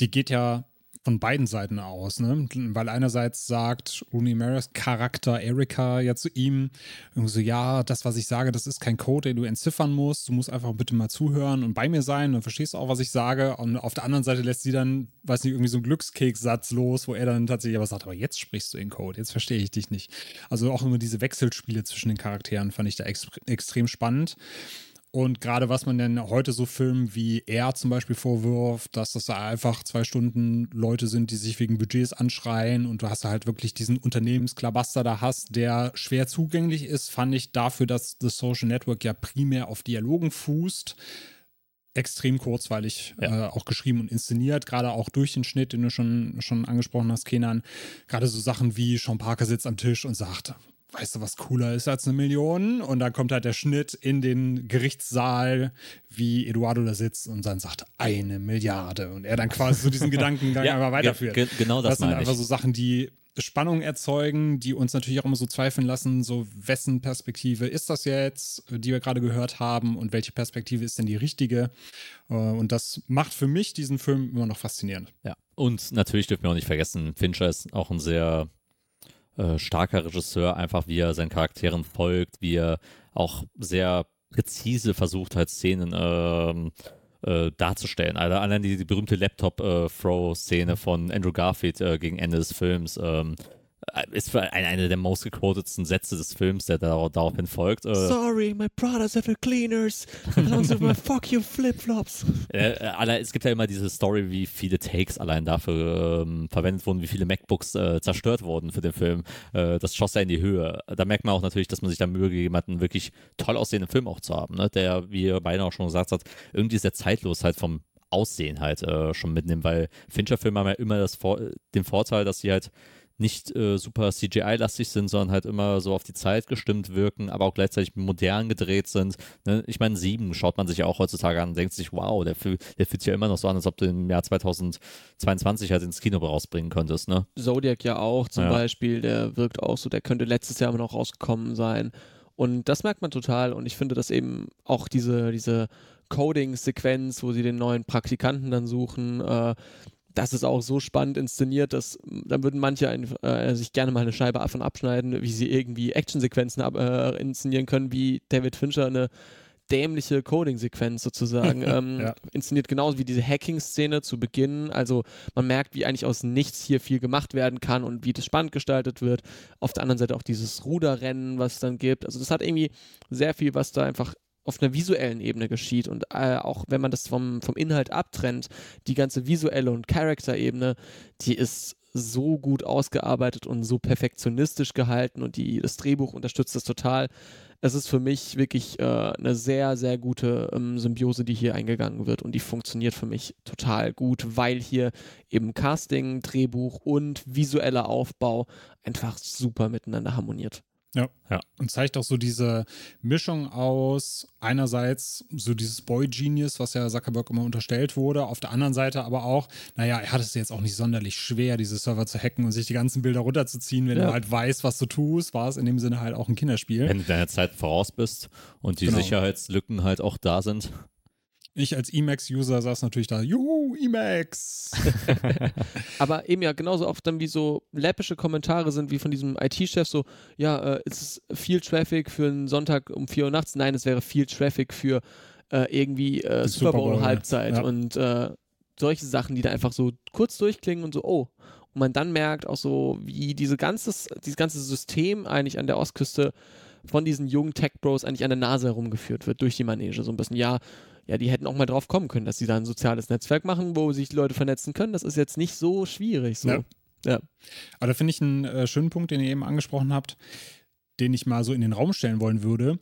S2: die geht ja von beiden Seiten aus, ne? Weil einerseits sagt Rooney Maris Charakter Erika ja zu ihm so, ja, das, was ich sage, das ist kein Code, den du entziffern musst. Du musst einfach bitte mal zuhören und bei mir sein und verstehst auch, was ich sage. Und auf der anderen Seite lässt sie dann, weiß nicht, irgendwie so einen Glückskekssatz los, wo er dann tatsächlich aber sagt, aber jetzt sprichst du in Code, jetzt verstehe ich dich nicht. Also auch immer diese Wechselspiele zwischen den Charakteren fand ich da ex extrem spannend. Und gerade was man denn heute so Filmen wie er zum Beispiel vorwirft, dass das da einfach zwei Stunden Leute sind, die sich wegen Budgets anschreien und du hast halt wirklich diesen Unternehmensklabaster da hast, der schwer zugänglich ist, fand ich dafür, dass The Social Network ja primär auf Dialogen fußt, extrem kurzweilig ja. äh, auch geschrieben und inszeniert, gerade auch durch den Schnitt, den du schon, schon angesprochen hast, Kenan. Gerade so Sachen wie Sean Parker sitzt am Tisch und sagt, weißt du, was cooler ist als eine Million? Und dann kommt halt der Schnitt in den Gerichtssaal, wie Eduardo da sitzt und dann sagt, eine Milliarde. Und er dann quasi so diesen Gedankengang ja, einfach weiterführt.
S3: Ge genau das,
S2: das sind einfach so Sachen, die Spannung erzeugen, die uns natürlich auch immer so zweifeln lassen, so wessen Perspektive ist das jetzt, die wir gerade gehört haben und welche Perspektive ist denn die richtige? Äh, und das macht für mich diesen Film immer noch faszinierend.
S3: Ja, und natürlich dürfen wir auch nicht vergessen, Fincher ist auch ein sehr äh, starker Regisseur, einfach wie er seinen Charakteren folgt, wie er auch sehr präzise versucht hat, Szenen ähm, äh, darzustellen. Also allein die, die berühmte Laptop-Throw-Szene von Andrew Garfield äh, gegen Ende des Films. Ähm, äh, ist für ein, einer der most gequotetsten Sätze des Films, der darauf, daraufhin folgt.
S4: Äh, Sorry, my brothers have cleaners. Alonso my fuck you flip-flops.
S3: Äh, äh, es gibt ja immer diese Story, wie viele Takes allein dafür ähm, verwendet wurden, wie viele MacBooks äh, zerstört wurden für den Film. Äh, das schoss ja in die Höhe. Da merkt man auch natürlich, dass man sich da Mühe gegeben hat, einen wirklich toll aussehenden Film auch zu haben, ne? der, wie ihr beide auch schon gesagt habt, irgendwie sehr zeitlos halt vom Aussehen halt äh, schon mitnimmt, weil Fincher-Filme haben ja immer das den Vorteil, dass sie halt nicht äh, super CGI-lastig sind, sondern halt immer so auf die Zeit gestimmt wirken, aber auch gleichzeitig modern gedreht sind. Ne? Ich meine, Sieben schaut man sich ja auch heutzutage an und denkt sich, wow, der, der fühlt sich ja immer noch so an, als ob du im Jahr 2022 halt ins Kino rausbringen könntest. Ne?
S4: Zodiac ja auch zum ja. Beispiel, der wirkt auch so, der könnte letztes Jahr immer noch rausgekommen sein. Und das merkt man total und ich finde, dass eben auch diese, diese Coding-Sequenz, wo sie den neuen Praktikanten dann suchen, äh, das ist auch so spannend inszeniert, dass dann würden manche ein, äh, sich gerne mal eine Scheibe davon abschneiden, wie sie irgendwie Actionsequenzen äh, inszenieren können, wie David Fincher eine dämliche Coding-Sequenz sozusagen. ähm, ja. Inszeniert genauso wie diese Hacking-Szene zu Beginn. Also man merkt, wie eigentlich aus nichts hier viel gemacht werden kann und wie das spannend gestaltet wird. Auf der anderen Seite auch dieses Ruderrennen, was es dann gibt. Also das hat irgendwie sehr viel, was da einfach auf einer visuellen Ebene geschieht und äh, auch wenn man das vom, vom Inhalt abtrennt, die ganze visuelle und Charakterebene, die ist so gut ausgearbeitet und so perfektionistisch gehalten und die, das Drehbuch unterstützt das total. Es ist für mich wirklich äh, eine sehr, sehr gute ähm, Symbiose, die hier eingegangen wird und die funktioniert für mich total gut, weil hier eben Casting, Drehbuch und visueller Aufbau einfach super miteinander harmoniert.
S2: Ja. ja. Und zeigt auch so diese Mischung aus einerseits so dieses Boy-Genius, was ja Zuckerberg immer unterstellt wurde, auf der anderen Seite aber auch, naja, er hat es jetzt auch nicht sonderlich schwer, diese Server zu hacken und sich die ganzen Bilder runterzuziehen, wenn ja. du halt weißt, was du tust, war es in dem Sinne halt auch ein Kinderspiel.
S3: Wenn du deiner Zeit voraus bist und die genau. Sicherheitslücken halt auch da sind.
S2: Ich als Emacs-User saß natürlich da, juhu, Emacs.
S4: Aber eben ja genauso oft dann wie so läppische Kommentare sind wie von diesem IT-Chef so, ja, äh, ist es viel Traffic für einen Sonntag um 4 Uhr nachts? Nein, es wäre viel Traffic für äh, irgendwie äh, Super Bowl-Halbzeit. Ja. Und äh, solche Sachen, die da einfach so kurz durchklingen und so, oh. Und man dann merkt auch so, wie diese ganzes, dieses ganze System eigentlich an der Ostküste von diesen jungen Tech-Bros eigentlich an der Nase herumgeführt wird, durch die Manege. So ein bisschen, ja, ja, die hätten auch mal drauf kommen können, dass sie da ein soziales Netzwerk machen, wo sich die Leute vernetzen können. Das ist jetzt nicht so schwierig. So.
S2: Ja.
S4: ja.
S2: Aber da finde ich einen äh, schönen Punkt, den ihr eben angesprochen habt, den ich mal so in den Raum stellen wollen würde.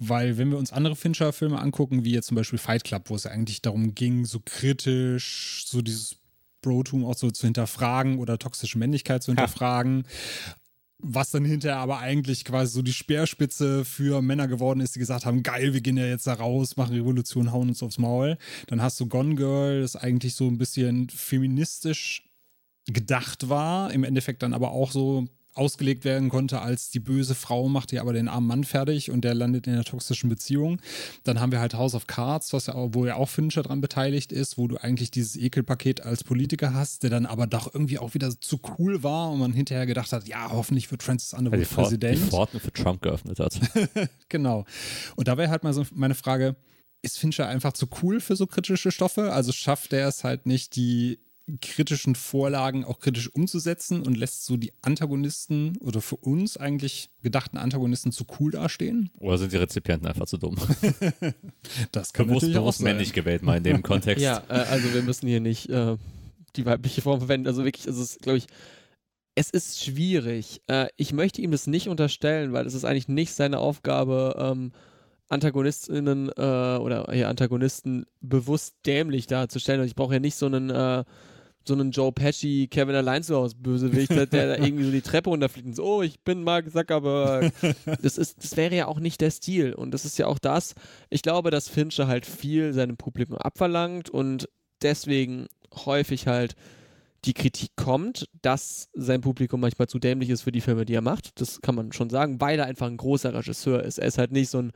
S2: Weil, wenn wir uns andere Fincher-Filme angucken, wie jetzt zum Beispiel Fight Club, wo es ja eigentlich darum ging, so kritisch, so dieses Brotum auch so zu hinterfragen oder toxische Männlichkeit zu hinterfragen. Was dann hinterher aber eigentlich quasi so die Speerspitze für Männer geworden ist, die gesagt haben: geil, wir gehen ja jetzt da raus, machen Revolution, hauen uns aufs Maul. Dann hast du Gone Girl, das eigentlich so ein bisschen feministisch gedacht war, im Endeffekt dann aber auch so ausgelegt werden konnte als die böse Frau macht ja aber den armen Mann fertig und der landet in einer toxischen Beziehung. Dann haben wir halt House of Cards, was ja auch, wo ja auch Fincher dran beteiligt ist, wo du eigentlich dieses Ekelpaket als Politiker hast, der dann aber doch irgendwie auch wieder zu cool war und man hinterher gedacht hat, ja, hoffentlich wird Francis Underwood
S3: die
S2: Präsident.
S3: Die Pforten für Trump geöffnet hat.
S2: genau. Und da wäre halt mal so meine Frage, ist Fincher einfach zu cool für so kritische Stoffe? Also schafft er es halt nicht, die kritischen Vorlagen auch kritisch umzusetzen und lässt so die Antagonisten oder für uns eigentlich gedachten Antagonisten zu cool dastehen?
S3: Oder sind die Rezipienten einfach zu dumm?
S2: das kann
S3: bewusst,
S2: natürlich auch
S3: bewusst
S2: sein.
S3: männlich gewählt mal in dem Kontext.
S4: Ja, äh, also wir müssen hier nicht äh, die weibliche Form verwenden. Also wirklich, es ist, glaube ich, es ist schwierig. Äh, ich möchte ihm das nicht unterstellen, weil es ist eigentlich nicht seine Aufgabe, ähm, Antagonistinnen äh, oder ja, Antagonisten bewusst dämlich darzustellen. Und ich brauche ja nicht so einen äh, so einen Joe Pesci, Kevin allein zu Hause Bösewicht, der da irgendwie so die Treppe runterfliegt und so, oh, ich bin Mark Zuckerberg. Das, ist, das wäre ja auch nicht der Stil. Und das ist ja auch das. Ich glaube, dass Fincher halt viel seinem Publikum abverlangt und deswegen häufig halt die Kritik kommt, dass sein Publikum manchmal zu dämlich ist für die Filme, die er macht. Das kann man schon sagen, weil er einfach ein großer Regisseur ist. Er ist halt nicht so ein,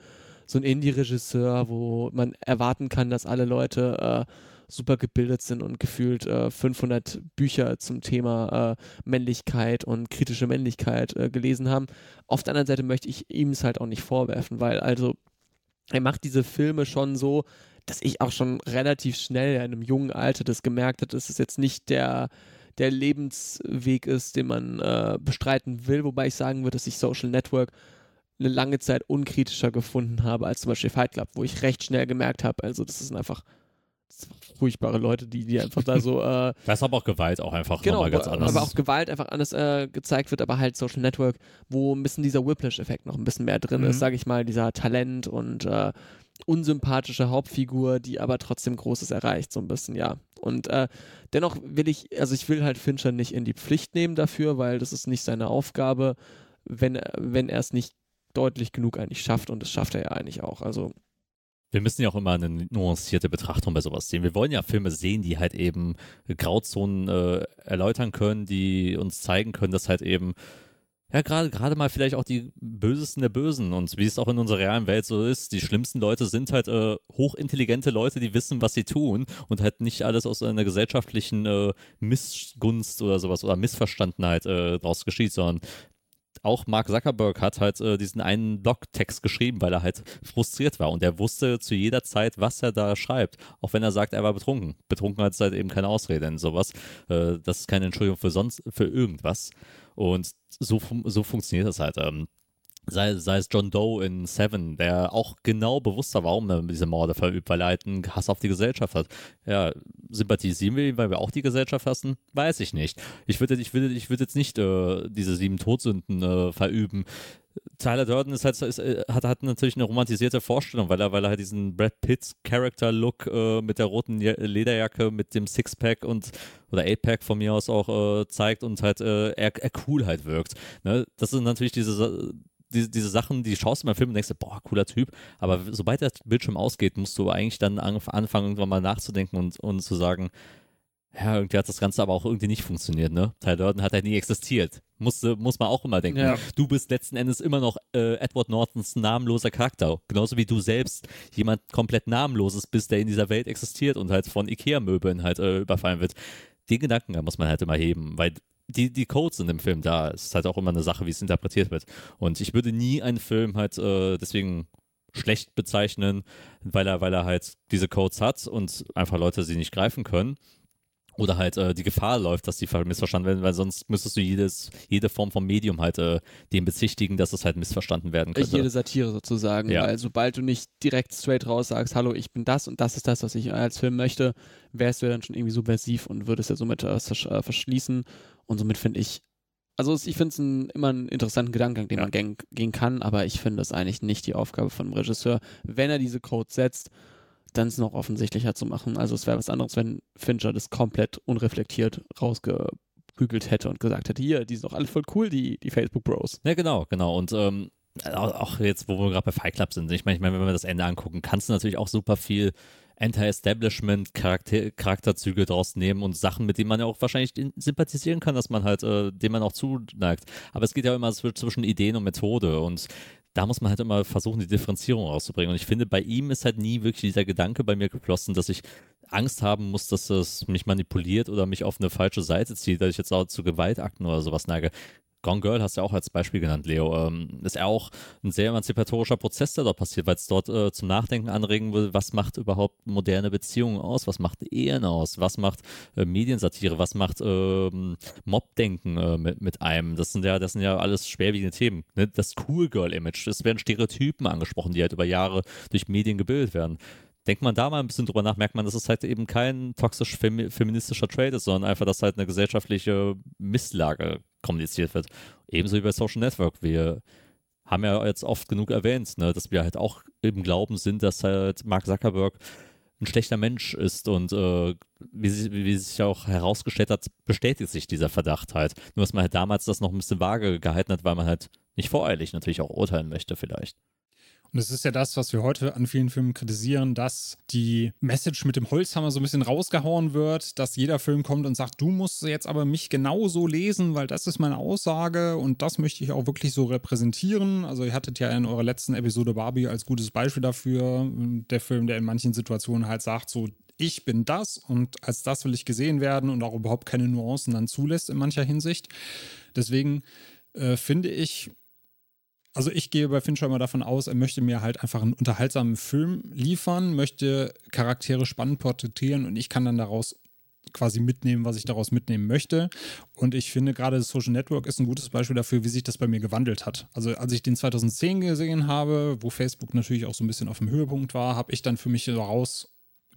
S4: so ein Indie-Regisseur, wo man erwarten kann, dass alle Leute äh, super gebildet sind und gefühlt äh, 500 Bücher zum Thema äh, Männlichkeit und kritische Männlichkeit äh, gelesen haben. Auf der anderen Seite möchte ich ihm es halt auch nicht vorwerfen, weil also er macht diese Filme schon so, dass ich auch schon relativ schnell in einem jungen Alter das gemerkt habe, dass es jetzt nicht der der Lebensweg ist, den man äh, bestreiten will, wobei ich sagen würde, dass ich Social Network eine lange Zeit unkritischer gefunden habe als zum Beispiel Fight Club, wo ich recht schnell gemerkt habe, also das sind einfach furchtbare Leute, die, die einfach da so. Äh,
S3: aber auch Gewalt auch einfach
S4: genau,
S3: nochmal ganz anders.
S4: Aber auch Gewalt einfach anders äh, gezeigt wird, aber halt Social Network, wo ein bisschen dieser Whiplash-Effekt noch ein bisschen mehr drin
S2: Mhm.
S4: ist, sage ich mal, dieser Talent und äh, unsympathische Hauptfigur, die aber trotzdem Großes erreicht, so ein bisschen, ja. Und äh, dennoch will ich, also ich will halt Fincher nicht in die Pflicht nehmen dafür, weil das ist nicht seine Aufgabe, wenn, wenn er es nicht deutlich genug eigentlich schafft und das schafft er ja eigentlich auch. Also
S3: Wir müssen ja auch immer eine nuancierte Betrachtung bei sowas sehen. Wir wollen ja Filme sehen, die halt eben Grauzonen äh, erläutern können, die uns zeigen können, dass halt eben ja, gerade gerade mal vielleicht auch die Bösesten der Bösen und wie es auch in unserer realen Welt so ist, die schlimmsten Leute sind halt äh, hochintelligente Leute, die wissen, was sie tun und halt nicht alles aus einer gesellschaftlichen äh, Missgunst oder sowas oder Missverstandenheit äh, draus geschieht, sondern auch Mark Zuckerberg hat halt äh, diesen einen Blogtext geschrieben, weil er halt frustriert war und er wusste zu jeder Zeit, was er da schreibt, auch wenn er sagt, er war betrunken. Betrunkenheit ist halt eben keine Ausrede in sowas. Äh, das ist keine Entschuldigung für sonst, für irgendwas. Und so, so funktioniert das halt. Ähm, sei, sei es John Doe in Seven, der auch genau bewusster war, warum er diese Morde verübt, weil er halt einen Hass auf die Gesellschaft hat. Ja, sympathisieren wir ihn, weil wir auch die Gesellschaft hassen? Weiß ich nicht. Ich würde ich würde, ich würde jetzt nicht äh, diese sieben Todsünden äh, verüben. Tyler Durden ist halt, ist, äh, hat, hat natürlich eine romantisierte Vorstellung, weil er, weil er halt diesen Brad Pitt Character-Look äh, mit der roten Lederjacke, mit dem Sixpack und oder Eightpack von mir aus auch äh, zeigt und halt äh, er, er cool halt wirkt. Ne? Das sind natürlich diese, diese, diese Sachen, die schaust du beim Film und denkst, dir, boah, cooler Typ. Aber sobald der Bildschirm ausgeht, musst du eigentlich dann an- anfangen, irgendwann mal nachzudenken und, und zu sagen, ja, irgendwie hat das Ganze aber auch irgendwie nicht funktioniert, ne? Tyler Durden hat halt nie existiert. Muss, muss man auch immer denken.
S4: Ja.
S3: Du bist letzten Endes immer noch äh, Edward Nortons namenloser Charakter. Genauso wie du selbst jemand komplett namenloses bist, der in dieser Welt existiert und halt von Ikea-Möbeln halt äh, überfallen wird. Den Gedanken muss man halt immer heben, weil die, die Codes sind im Film da. Es ist halt auch immer eine Sache, wie es interpretiert wird. Und ich würde nie einen Film halt, äh, deswegen schlecht bezeichnen, weil er, weil er halt diese Codes hat und einfach Leute sie nicht greifen können. Oder halt äh, die Gefahr läuft, dass die missverstanden werden, weil sonst müsstest du jedes, jede Form von Medium halt äh, dem bezichtigen, dass es halt missverstanden werden könnte.
S4: Jede Satire sozusagen, ja. weil sobald du nicht direkt straight raus sagst, hallo, ich bin das und das ist das, was ich als Film möchte, wärst du ja dann schon irgendwie subversiv und würdest ja somit äh, äh verschließen. Und somit finde ich, also ich finde es immer einen interessanten Gedankengang, den ja. man gehen, gehen kann, aber ich finde es eigentlich nicht die Aufgabe von einem Regisseur, wenn er diese Codes setzt, dann es noch offensichtlicher zu machen. Also es wäre was anderes, wenn Fincher das komplett unreflektiert rausgebügelt hätte und gesagt hätte, hier, die sind doch alle voll cool, die, die Facebook-Bros.
S3: Ja, genau, genau. Und ähm, auch jetzt, wo wir gerade bei Fight Club sind, ich meine, ich mein, wenn wir das Ende angucken, kannst du natürlich auch super viel Anti-Establishment Charakter Charakterzüge draus nehmen und Sachen, mit denen man ja auch wahrscheinlich sympathisieren kann, dass man halt, äh, dem man auch zuneigt. Aber es geht ja immer zwischen Ideen und Methode und da muss man halt immer versuchen, die Differenzierung rauszubringen. Und ich finde, bei ihm ist halt nie wirklich dieser Gedanke bei mir geflossen, dass ich Angst haben muss, dass es mich manipuliert oder mich auf eine falsche Seite zieht, dass ich jetzt auch zu Gewaltakten oder sowas neige. Gone Girl hast du ja auch als Beispiel genannt, Leo. Ähm, ist ja auch ein sehr emanzipatorischer Prozess, der dort passiert, weil es dort äh, zum Nachdenken anregen will, was macht überhaupt moderne Beziehungen aus, was macht Ehen aus, was macht äh, Mediensatire, was macht ähm, Mobdenken äh, mit, mit einem. Das sind ja, das sind ja alles schwerwiegende Themen. Ne? Das Cool Girl-Image, es werden Stereotypen angesprochen, die halt über Jahre durch Medien gebildet werden denkt man da mal ein bisschen drüber nach, merkt man, dass es halt eben kein toxisch femi feministischer Trade ist, sondern einfach, dass halt eine gesellschaftliche Misslage kommuniziert wird. Ebenso wie bei Social Network. Wir haben ja jetzt oft genug erwähnt, ne, dass wir halt auch im Glauben sind, dass halt Mark Zuckerberg ein schlechter Mensch ist und äh, wie, sie, wie sich auch herausgestellt hat, bestätigt sich dieser Verdacht halt. Nur dass man halt damals das noch ein bisschen vage gehalten hat, weil man halt nicht voreilig natürlich auch urteilen möchte vielleicht.
S2: Und das ist ja das, was wir heute an vielen Filmen kritisieren, dass die Message mit dem Holzhammer so ein bisschen rausgehauen wird, dass jeder Film kommt und sagt, du musst jetzt aber mich genauso lesen, weil das ist meine Aussage und das möchte ich auch wirklich so repräsentieren. Also ihr hattet ja in eurer letzten Episode Barbie als gutes Beispiel dafür, der Film, der in manchen Situationen halt sagt, so ich bin das und als das will ich gesehen werden und auch überhaupt keine Nuancen dann zulässt in mancher Hinsicht. Deswegen äh, finde ich, also ich gehe bei Fincher immer davon aus, er möchte mir halt einfach einen unterhaltsamen Film liefern, möchte Charaktere spannend porträtieren und ich kann dann daraus quasi mitnehmen, was ich daraus mitnehmen möchte. Und ich finde gerade das Social Network ist ein gutes Beispiel dafür, wie sich das bei mir gewandelt hat. Also als ich den 2010 gesehen habe, wo Facebook natürlich auch so ein bisschen auf dem Höhepunkt war, habe ich dann für mich daraus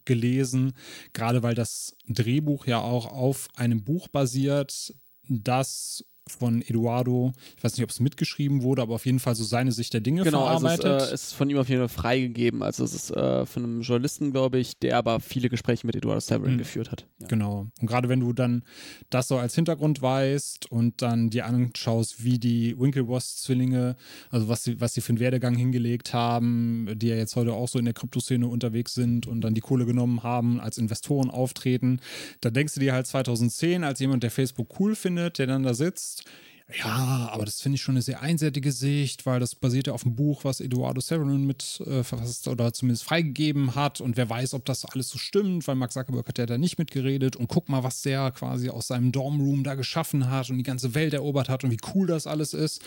S2: gelesen, gerade weil das Drehbuch ja auch auf einem Buch basiert, das von Eduardo, ich weiß nicht, ob es mitgeschrieben wurde, aber auf jeden Fall so seine Sicht der Dinge
S4: genau,
S2: verarbeitet.
S4: Also es äh, ist von ihm auf jeden Fall freigegeben. Also es ist äh, von einem Journalisten, glaube ich, der aber viele Gespräche mit Eduardo Severin mhm. geführt hat.
S2: Ja. Genau. Und gerade wenn du dann das so als Hintergrund weißt und dann dir anschaust, wie die Winklevoss-Zwillinge, also was sie, was sie für einen Werdegang hingelegt haben, die ja jetzt heute auch so in der Kryptoszene unterwegs sind und dann die Kohle genommen haben, als Investoren auftreten, da denkst du dir halt 2010 als jemand, der Facebook cool findet, der dann da sitzt sagst, ja, aber das finde ich schon eine sehr einseitige Sicht, weil das basiert ja auf einem Buch, was Eduardo Severin mit äh, verfasst oder zumindest freigegeben hat. Und wer weiß, ob das alles so stimmt, weil Mark Zuckerberg hat ja da nicht mitgeredet. Und guck mal, was der quasi aus seinem Dormroom da geschaffen hat und die ganze Welt erobert hat und wie cool das alles ist.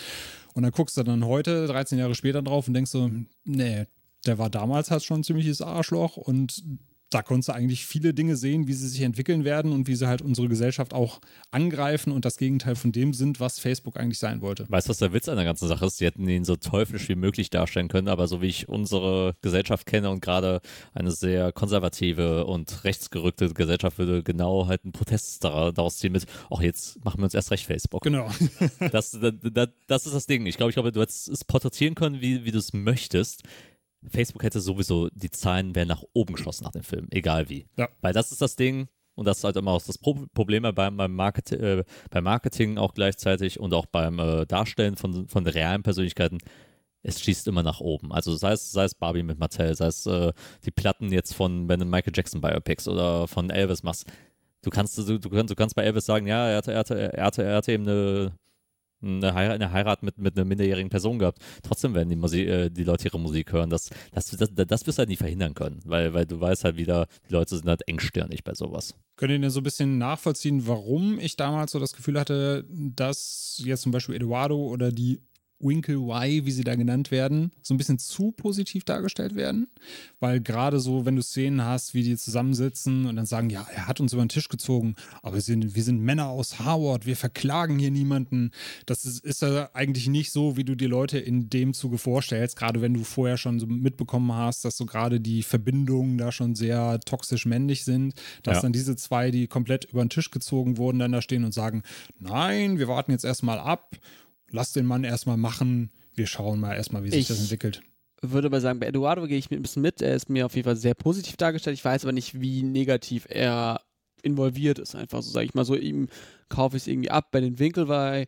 S2: Und dann guckst du dann heute, 13 Jahre später drauf und denkst so, nee, der war damals halt schon ein ziemliches Arschloch und da konntest du eigentlich viele Dinge sehen, wie sie sich entwickeln werden und wie sie halt unsere Gesellschaft auch angreifen und das Gegenteil von dem sind, was Facebook eigentlich sein wollte.
S3: Weißt du, was der Witz an der ganzen Sache ist? Sie hätten ihn so teuflisch wie möglich darstellen können, aber so wie ich unsere Gesellschaft kenne und gerade eine sehr konservative und rechtsgerückte Gesellschaft würde genau halt einen Protest daraus ziehen mit, ach, jetzt machen wir uns erst recht Facebook.
S2: Genau.
S3: das, das, das ist das Ding. Ich glaube, ich glaube, du hättest es porträtieren können, wie, wie du es möchtest. Facebook hätte sowieso, die Zahlen wären nach oben geschossen nach dem Film, egal wie. Ja. Weil das ist das Ding, und das ist halt immer auch das Pro Problem beim, beim, Market äh, beim Marketing auch gleichzeitig und auch beim äh, Darstellen von, von realen Persönlichkeiten. Es schießt immer nach oben. Also sei es, sei es Barbie mit Mattel, sei es äh, die Platten jetzt von, wenn du Michael Jackson Biopics oder von Elvis machst. Du kannst, du, du, kannst, du kannst bei Elvis sagen, ja, er hatte, er hatte, er hatte, er hatte eben eine eine Heirat, eine Heirat mit, mit einer minderjährigen Person gehabt. Trotzdem werden die, Musik, äh, die Leute ihre Musik hören. Das, das, das, das wirst du halt nie verhindern können, weil, weil du weißt halt wieder, die Leute sind halt engstirnig bei sowas.
S2: Könnt ihr denn so ein bisschen nachvollziehen, warum ich damals so das Gefühl hatte, dass jetzt zum Beispiel Eduardo oder die Winkle Y, wie sie da genannt werden, so ein bisschen zu positiv dargestellt werden. Weil gerade so, wenn du Szenen hast, wie die zusammensitzen und dann sagen, ja, er hat uns über den Tisch gezogen, aber wir sind, wir sind Männer aus Harvard, wir verklagen hier niemanden. Das ist, ist ja eigentlich nicht so, wie du die Leute in dem Zuge vorstellst, gerade wenn du vorher schon so mitbekommen hast, dass so gerade die Verbindungen da schon sehr toxisch männlich sind, dass ja. dann diese zwei, die komplett über den Tisch gezogen wurden, dann da stehen und sagen, nein, wir warten jetzt erstmal ab lass den Mann erstmal machen. Wir schauen mal erstmal, wie sich ich das entwickelt.
S4: Würde aber sagen, bei Eduardo gehe ich ein bisschen mit. Er ist mir auf jeden Fall sehr positiv dargestellt. Ich weiß aber nicht, wie negativ er involviert ist. Einfach so, sage ich mal so, ihm kaufe ich es irgendwie ab bei den Winkelweih.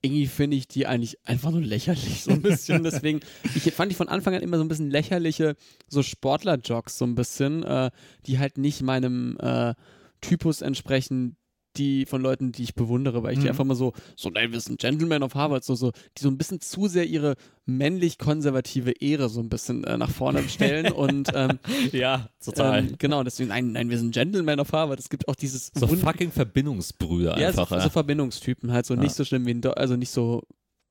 S4: Irgendwie finde ich die eigentlich einfach nur lächerlich, so ein bisschen. Deswegen, ich fand ich von Anfang an immer so ein bisschen lächerliche, so Sportler-Jogs, so ein bisschen, äh, die halt nicht meinem äh, Typus entsprechen, die von Leuten, die ich bewundere, weil ich mhm. die einfach mal so, so, nein, wir sind Gentlemen of Harvard, so, so, die so ein bisschen zu sehr ihre männlich-konservative Ehre so ein bisschen äh, nach vorne stellen und ähm,
S3: ja, total. Ähm,
S4: genau, deswegen, nein, nein, wir sind Gentlemen of Harvard. Es gibt auch dieses
S3: so fucking Verbindungsbrüder einfach.
S4: Ja, so, so Verbindungstypen, halt so ja. nicht so schlimm wie in, also nicht so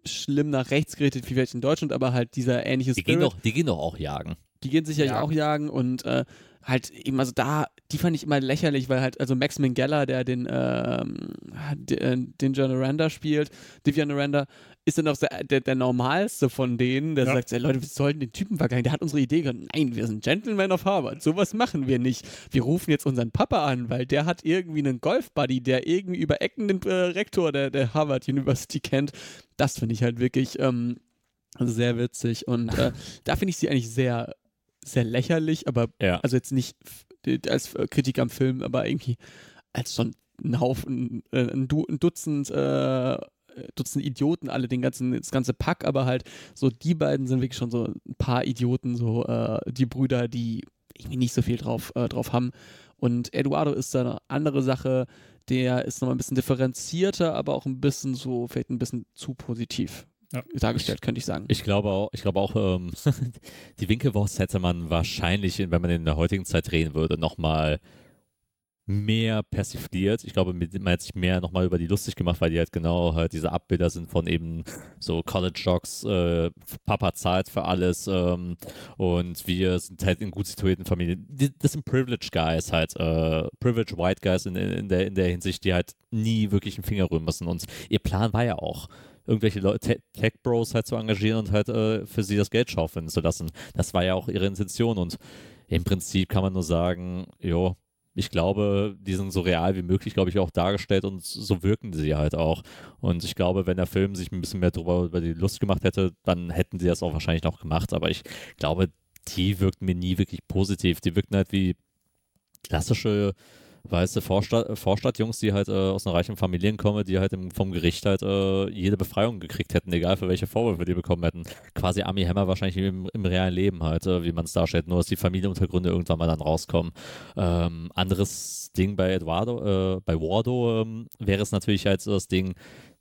S4: schlimm nach rechts gerichtet wie welche in Deutschland, aber halt dieser ähnliche
S3: die Gehen doch, die gehen doch auch jagen.
S4: Die gehen sicherlich ja. auch jagen und äh, halt eben, also da, die fand ich immer lächerlich, weil halt, also Max Minghella, der den, ähm, äh, den John Aranda spielt, Divian Aranda, ist dann auch der, der, der, normalste von denen, der ja. sagt, ey, Leute, wir sollten den Typen vergleichen, der hat unsere Idee gehabt. Nein, wir sind Gentlemen of Harvard, sowas machen wir nicht. Wir rufen jetzt unseren Papa an, weil der hat irgendwie einen Golfbuddy, der irgendwie über Ecken den äh, Rektor der, der Harvard University kennt. Das finde ich halt wirklich ähm, sehr witzig und äh, da finde ich sie eigentlich sehr sehr lächerlich, aber ja. also jetzt nicht als Kritik am Film, aber irgendwie als so ein Haufen, äh, ein Dutzend, äh, Dutzend Idioten, alle den ganzen, das ganze Pack, aber halt so die beiden sind wirklich schon so ein paar Idioten, so äh, die Brüder, die irgendwie nicht so viel drauf, äh, drauf haben. Und Eduardo ist da eine andere Sache, der ist nochmal ein bisschen differenzierter, aber auch ein bisschen so, vielleicht ein bisschen zu positiv ja. dargestellt, könnte ich sagen.
S3: Ich glaube auch, ich glaube auch, ähm, die Winkelwurst hätte man wahrscheinlich, wenn man in der heutigen Zeit drehen würde, nochmal mehr persifliert. Ich glaube, man hat sich mehr nochmal über die lustig gemacht, weil die halt genau halt diese Abbilder sind von eben so College-Jocks, äh, Papa zahlt für alles ähm, und wir sind halt in gut situierten Familien. das sind Privileged Guys halt, äh, Privileged White Guys in, in, der, in der Hinsicht, die halt nie wirklich einen Finger rühren müssen und ihr Plan war ja auch, irgendwelche Tech-Bros halt zu engagieren und halt äh, für sie das Geld schaufeln zu lassen. Das war ja auch ihre Intention und im Prinzip kann man nur sagen, jo, ich glaube, die sind so real wie möglich, glaube ich, auch dargestellt und so wirken sie halt auch. Und ich glaube, wenn der Film sich ein bisschen mehr darüber über die Lust gemacht hätte, dann hätten sie das auch wahrscheinlich noch gemacht. Aber ich glaube, die wirkten mir nie wirklich positiv. Die wirkten halt wie klassische weiße Vorstadt, Vorstadtjungs, die halt äh, aus einer reichen Familien kommen, die halt im, vom Gericht halt äh, jede Befreiung gekriegt hätten, egal für welche Vorwürfe die bekommen hätten. Quasi Ami Hammer wahrscheinlich im, im realen Leben halt, äh, wie man es darstellt, nur dass die Familienuntergründe irgendwann mal dann rauskommen. Ähm, anderes Ding bei Eduardo, äh, bei Wardo ähm, wäre es natürlich halt so das Ding,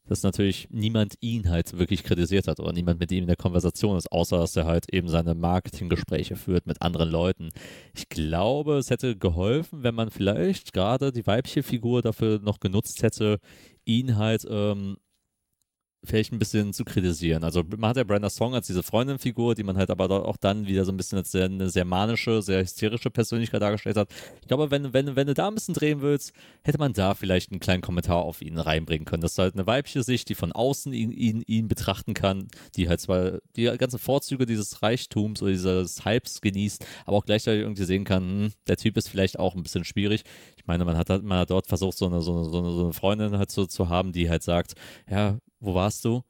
S3: dass natürlich niemand ihn halt wirklich kritisiert hat oder niemand mit ihm in der Konversation ist, außer dass er halt eben seine Marketinggespräche führt mit anderen Leuten. Ich glaube, es hätte geholfen, wenn man vielleicht gerade die weibliche Figur dafür noch genutzt hätte, ihn halt ähm, vielleicht ein bisschen zu kritisieren. Also man hat ja Brenda Song als diese Freundin-Figur, die man halt aber auch dann wieder so ein bisschen als sehr, eine sehr manische, sehr hysterische Persönlichkeit dargestellt hat. Ich glaube, wenn, wenn, wenn du da ein bisschen drehen willst, hätte man da vielleicht einen kleinen Kommentar auf ihn reinbringen können. Das ist halt eine weibliche Sicht, die von außen ihn, ihn, ihn betrachten kann, die halt zwar die ganzen Vorzüge dieses Reichtums oder dieses Hypes genießt, aber auch gleichzeitig irgendwie sehen kann, hm, der Typ ist vielleicht auch ein bisschen schwierig. Ich meine, man hat, man hat dort versucht, so eine, so eine, so eine Freundin halt so zu haben, die halt sagt, ja, wo warst du?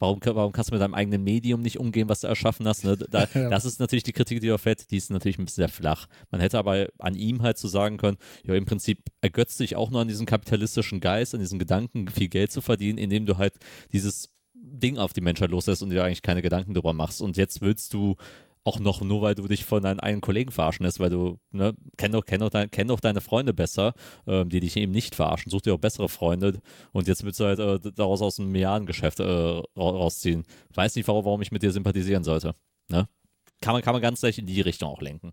S3: Warum, warum kannst du mit deinem eigenen Medium nicht umgehen, was du erschaffen hast? Ne? Da, das ist natürlich die Kritik, die auf fällt, die ist natürlich ein bisschen sehr flach. Man hätte aber an ihm halt zu so sagen können, ja, im Prinzip ergötzt sich auch nur an diesem kapitalistischen Geist, an diesem Gedanken, viel Geld zu verdienen, indem du halt dieses Ding auf die Menschheit loslässt und dir eigentlich keine Gedanken darüber machst. Und jetzt willst du auch noch nur, weil du dich von deinen einen Kollegen verarschen lässt, weil du, ne, kenn doch, kenn doch, dein, kenn doch deine Freunde besser, ähm, die dich eben nicht verarschen. Such dir auch bessere Freunde und jetzt willst du halt äh, daraus aus einem Milliardengeschäft äh, rausziehen. Weiß nicht, warum, ich mit dir sympathisieren sollte. Ne? Kann, man, kann man ganz leicht in die Richtung auch lenken.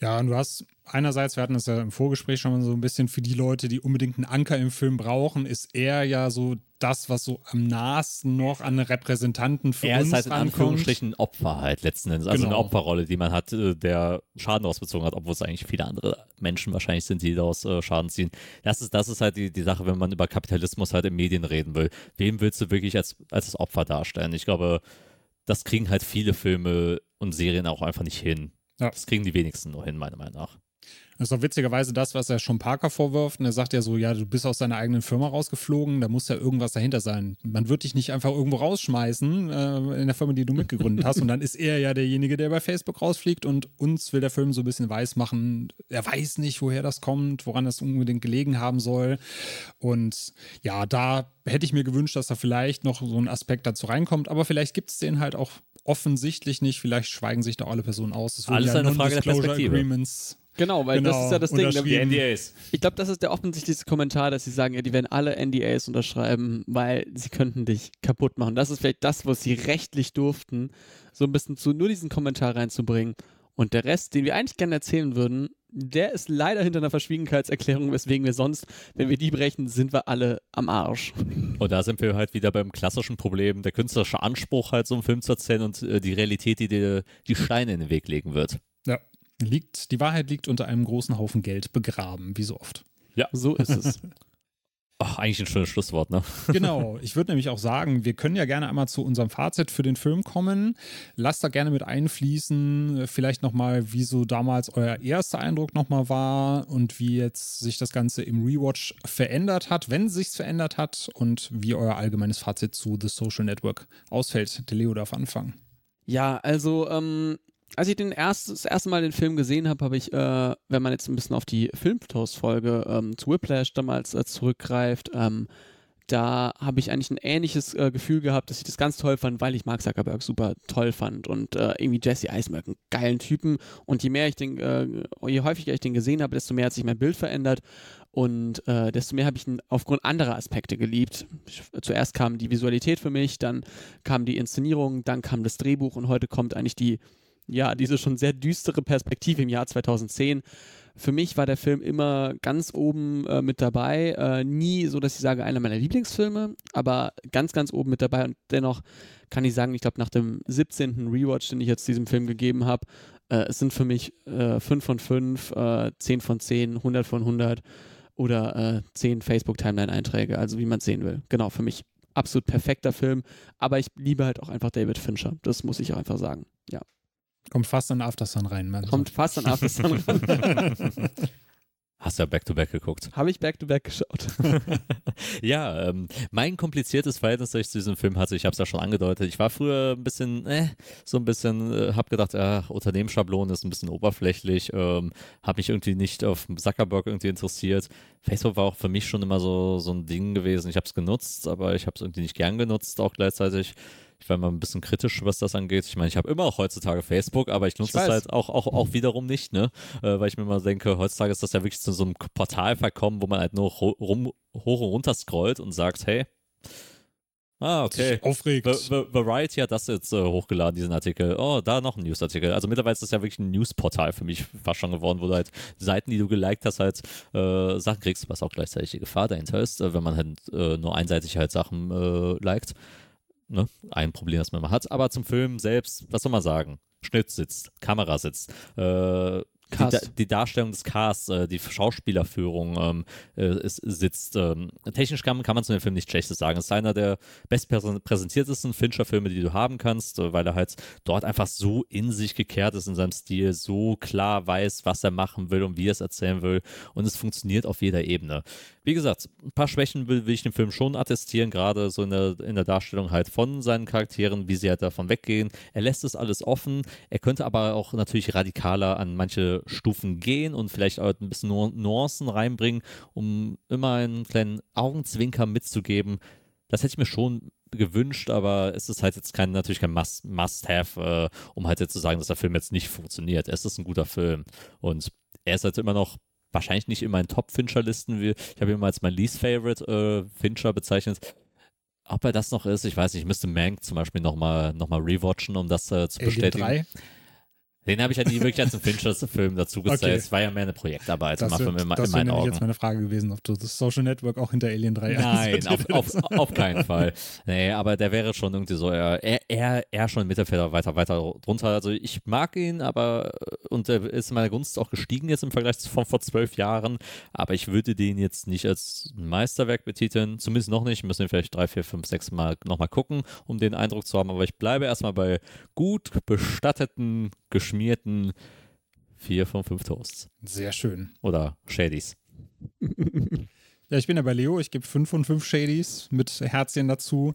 S2: Ja, und du hast einerseits, wir hatten das ja im Vorgespräch schon mal so ein bisschen für die Leute, die unbedingt einen Anker im Film brauchen, ist er ja so das, was so am nahesten noch an Repräsentanten für
S3: er
S2: uns
S3: ist halt in. Anführungsstrichen ein Opfer halt letzten Endes. Also
S2: Genau.
S3: eine Opferrolle, die man hat, äh, der Schaden ausbezogen hat, obwohl es eigentlich viele andere Menschen wahrscheinlich sind, die daraus äh, Schaden ziehen. Das ist, das ist halt die, die Sache, wenn man über Kapitalismus halt in Medien reden will. Wem willst du wirklich als, als das Opfer darstellen? Ich glaube, das kriegen halt viele Filme und Serien auch einfach nicht hin.
S2: Ja.
S3: Das kriegen die wenigsten nur hin, meiner Meinung nach.
S2: Das ist doch witzigerweise das, was er schon Parker vorwirft. Und er sagt ja so, ja, du bist aus deiner eigenen Firma rausgeflogen, da muss ja irgendwas dahinter sein. Man wird dich nicht einfach irgendwo rausschmeißen äh, in der Firma, die du mitgegründet hast. Und dann ist er ja derjenige, der bei Facebook rausfliegt und uns will der Film so ein bisschen weiß machen. Er weiß nicht, woher das kommt, woran das unbedingt gelegen haben soll. Und ja, da hätte ich mir gewünscht, dass da vielleicht noch so ein Aspekt dazu reinkommt. Aber vielleicht gibt es den halt auch offensichtlich nicht. Vielleicht schweigen sich da alle Personen aus. Wurden
S3: Alles
S2: ja
S3: eine Frage der Perspektive.
S2: Agreements
S4: Genau, weil das
S2: Genau,
S4: ist ja das Ding. Ne?
S3: NDAs.
S4: Ich glaube, das ist der offensichtlichste Kommentar, dass sie sagen, ja, die werden alle NDAs unterschreiben, weil sie könnten dich kaputt machen. Das ist vielleicht das, was sie rechtlich durften, so ein bisschen zu nur diesen Kommentar reinzubringen. Und der Rest, den wir eigentlich gerne erzählen würden, der ist leider hinter einer Verschwiegenheitserklärung, weswegen wir sonst, wenn wir die brechen, sind wir alle am Arsch.
S3: Und da sind wir halt wieder beim klassischen Problem, der künstlerische Anspruch, halt so einen Film zu erzählen und äh, die Realität, die dir die Steine in den Weg legen wird.
S2: Ja. Liegt, die Wahrheit liegt unter einem großen Haufen Geld begraben, wie so oft.
S4: So ist es.
S3: Ach, eigentlich ein schönes Schlusswort, ne?
S2: Genau, ich würde nämlich auch sagen, wir können ja gerne einmal zu unserem Fazit für den Film kommen. Lasst da gerne mit einfließen, vielleicht nochmal, wie so damals euer erster Eindruck nochmal war und wie jetzt sich das Ganze im Rewatch verändert hat, wenn es sich verändert hat und wie euer allgemeines Fazit zu The Social Network ausfällt. Der Leo darf anfangen.
S4: Ja, also ähm, als ich den erst, das erste Mal den Film gesehen habe, habe ich, äh, wenn man jetzt ein bisschen auf die Filmtoast-Folge ähm, zu Whiplash damals äh, zurückgreift, ähm, da habe ich eigentlich ein ähnliches äh, Gefühl gehabt, dass ich das ganz toll fand, weil ich Mark Zuckerberg super toll fand und äh, irgendwie Jesse Eisenberg einen geilen Typen und je mehr ich den, äh, je häufiger ich den gesehen habe, desto mehr hat sich mein Bild verändert und äh, desto mehr habe ich ihn aufgrund anderer Aspekte geliebt. Zuerst kam die Visualität für mich, dann kam die Inszenierung, dann kam das Drehbuch und heute kommt eigentlich die, ja, diese schon sehr düstere Perspektive im Jahr 2010. Für mich war der Film immer ganz oben äh, mit dabei. Äh, nie so, dass ich sage, einer meiner Lieblingsfilme, aber ganz, ganz oben mit dabei. Und dennoch kann ich sagen, ich glaube, nach dem 17. Rewatch, den ich jetzt diesem Film gegeben habe, äh, es sind für mich äh, 5 von 5, äh, 10 von 10, 100 von 100 oder äh, 10 Facebook-Timeline-Einträge, also wie man es sehen will. Genau, für mich absolut perfekter Film, aber ich liebe halt auch einfach David Fincher. Das muss ich auch einfach sagen. Ja.
S2: Kommt fast an Aftersun rein, man.
S4: Kommt fast an After Sun ran.
S3: Hast ja Back-to-Back geguckt.
S4: Habe ich Back-to-Back geschaut.
S3: ja, ähm, mein kompliziertes Verhältnis, das ich zu diesem Film hatte, ich habe es ja schon angedeutet. Ich war früher ein bisschen, äh, so ein bisschen, äh, habe gedacht, ach, Unternehmensschablon ist ein bisschen oberflächlich, ähm, habe mich irgendwie nicht auf Zuckerberg irgendwie interessiert. Facebook war auch für mich schon immer so, so ein Ding gewesen. Ich habe es genutzt, aber ich habe es irgendwie nicht gern genutzt, auch gleichzeitig. Ich war immer ein bisschen kritisch, was das angeht. Ich meine, ich habe immer auch heutzutage Facebook, aber ich nutze es halt auch, auch, auch wiederum nicht, ne? Äh, weil ich mir immer denke, heutzutage ist das ja wirklich zu so einem Portal verkommen, wo man halt nur rum, hoch und runter scrollt und sagt, hey, ah, okay. Va- Variety hat das jetzt äh, hochgeladen, diesen Artikel. Oh, da noch ein Newsartikel. Also mittlerweile ist das ja wirklich ein Newsportal für mich fast schon geworden, wo du halt Seiten, die du geliked hast, halt äh, Sachen kriegst, was auch gleichzeitig die Gefahr dahinter ist, äh, wenn man halt äh, nur einseitig halt Sachen äh, liked. Ne? Ein Problem, das man immer hat. Aber zum Film selbst, was soll man sagen? Schnitt sitzt, Kamera sitzt, äh,
S4: Cast.
S3: Da- die Darstellung des Casts, äh, die Schauspielerführung ähm, äh, ist, sitzt. Ähm, technisch kann, kann man zu dem Film nichts Schlechtes sagen. Es ist einer der bestpräsentiertesten Fincher-Filme, die du haben kannst, äh, weil er halt dort einfach so in sich gekehrt ist in seinem Stil, so klar weiß, was er machen will und wie er es erzählen will. Und es funktioniert auf jeder Ebene. Wie gesagt, ein paar Schwächen will, will ich dem Film schon attestieren, gerade so in der, in der Darstellung halt von seinen Charakteren, wie sie halt davon weggehen. Er lässt es alles offen. Er könnte aber auch natürlich radikaler an manche Stufen gehen und vielleicht auch ein bisschen Nu- Nuancen reinbringen, um immer einen kleinen Augenzwinker mitzugeben. Das hätte ich mir schon gewünscht, aber es ist halt jetzt kein, natürlich kein Must- Must-Have, äh, um halt jetzt zu sagen, dass der Film jetzt nicht funktioniert. Es ist ein guter Film und er ist halt immer noch wahrscheinlich nicht in meinen Top-Fincher-Listen. Ich habe ihn mal als mein Least Favorite äh, Fincher bezeichnet. Ob er das noch ist, ich weiß nicht. Ich müsste Mank zum Beispiel nochmal noch mal rewatchen, um das äh, zu
S2: Alien
S3: bestätigen.
S2: 3.
S3: Den habe ich halt nie wirklich als einen Fincher-Film dazu gezählt.
S2: Okay.
S3: Es war ja mehr eine Projektarbeit
S2: Das
S3: für, in,
S2: das
S3: in meinen Augen.
S2: jetzt meine Frage gewesen, ob du das Social Network auch hinter Alien 3
S3: Nein, auf, auf, auf keinen Fall. Nee, aber der wäre schon irgendwie so eher, eher, eher schon Mittelfelder weiter, weiter drunter. Also ich mag ihn, aber und der ist in meiner Gunst auch gestiegen jetzt im Vergleich zu von vor zwölf Jahren. Aber ich würde den jetzt nicht als Meisterwerk betiteln. Zumindest noch nicht. Müssen wir vielleicht drei, vier, fünf, sechs Mal nochmal gucken, um den Eindruck zu haben. Aber ich bleibe erstmal bei gut bestatteten, geschmierten vier von fünf Toasts.
S2: Sehr schön.
S3: Oder Shadys.
S2: Ja, ich bin ja bei Leo. Ich gebe 5 von 5 Shadies mit Herzchen dazu.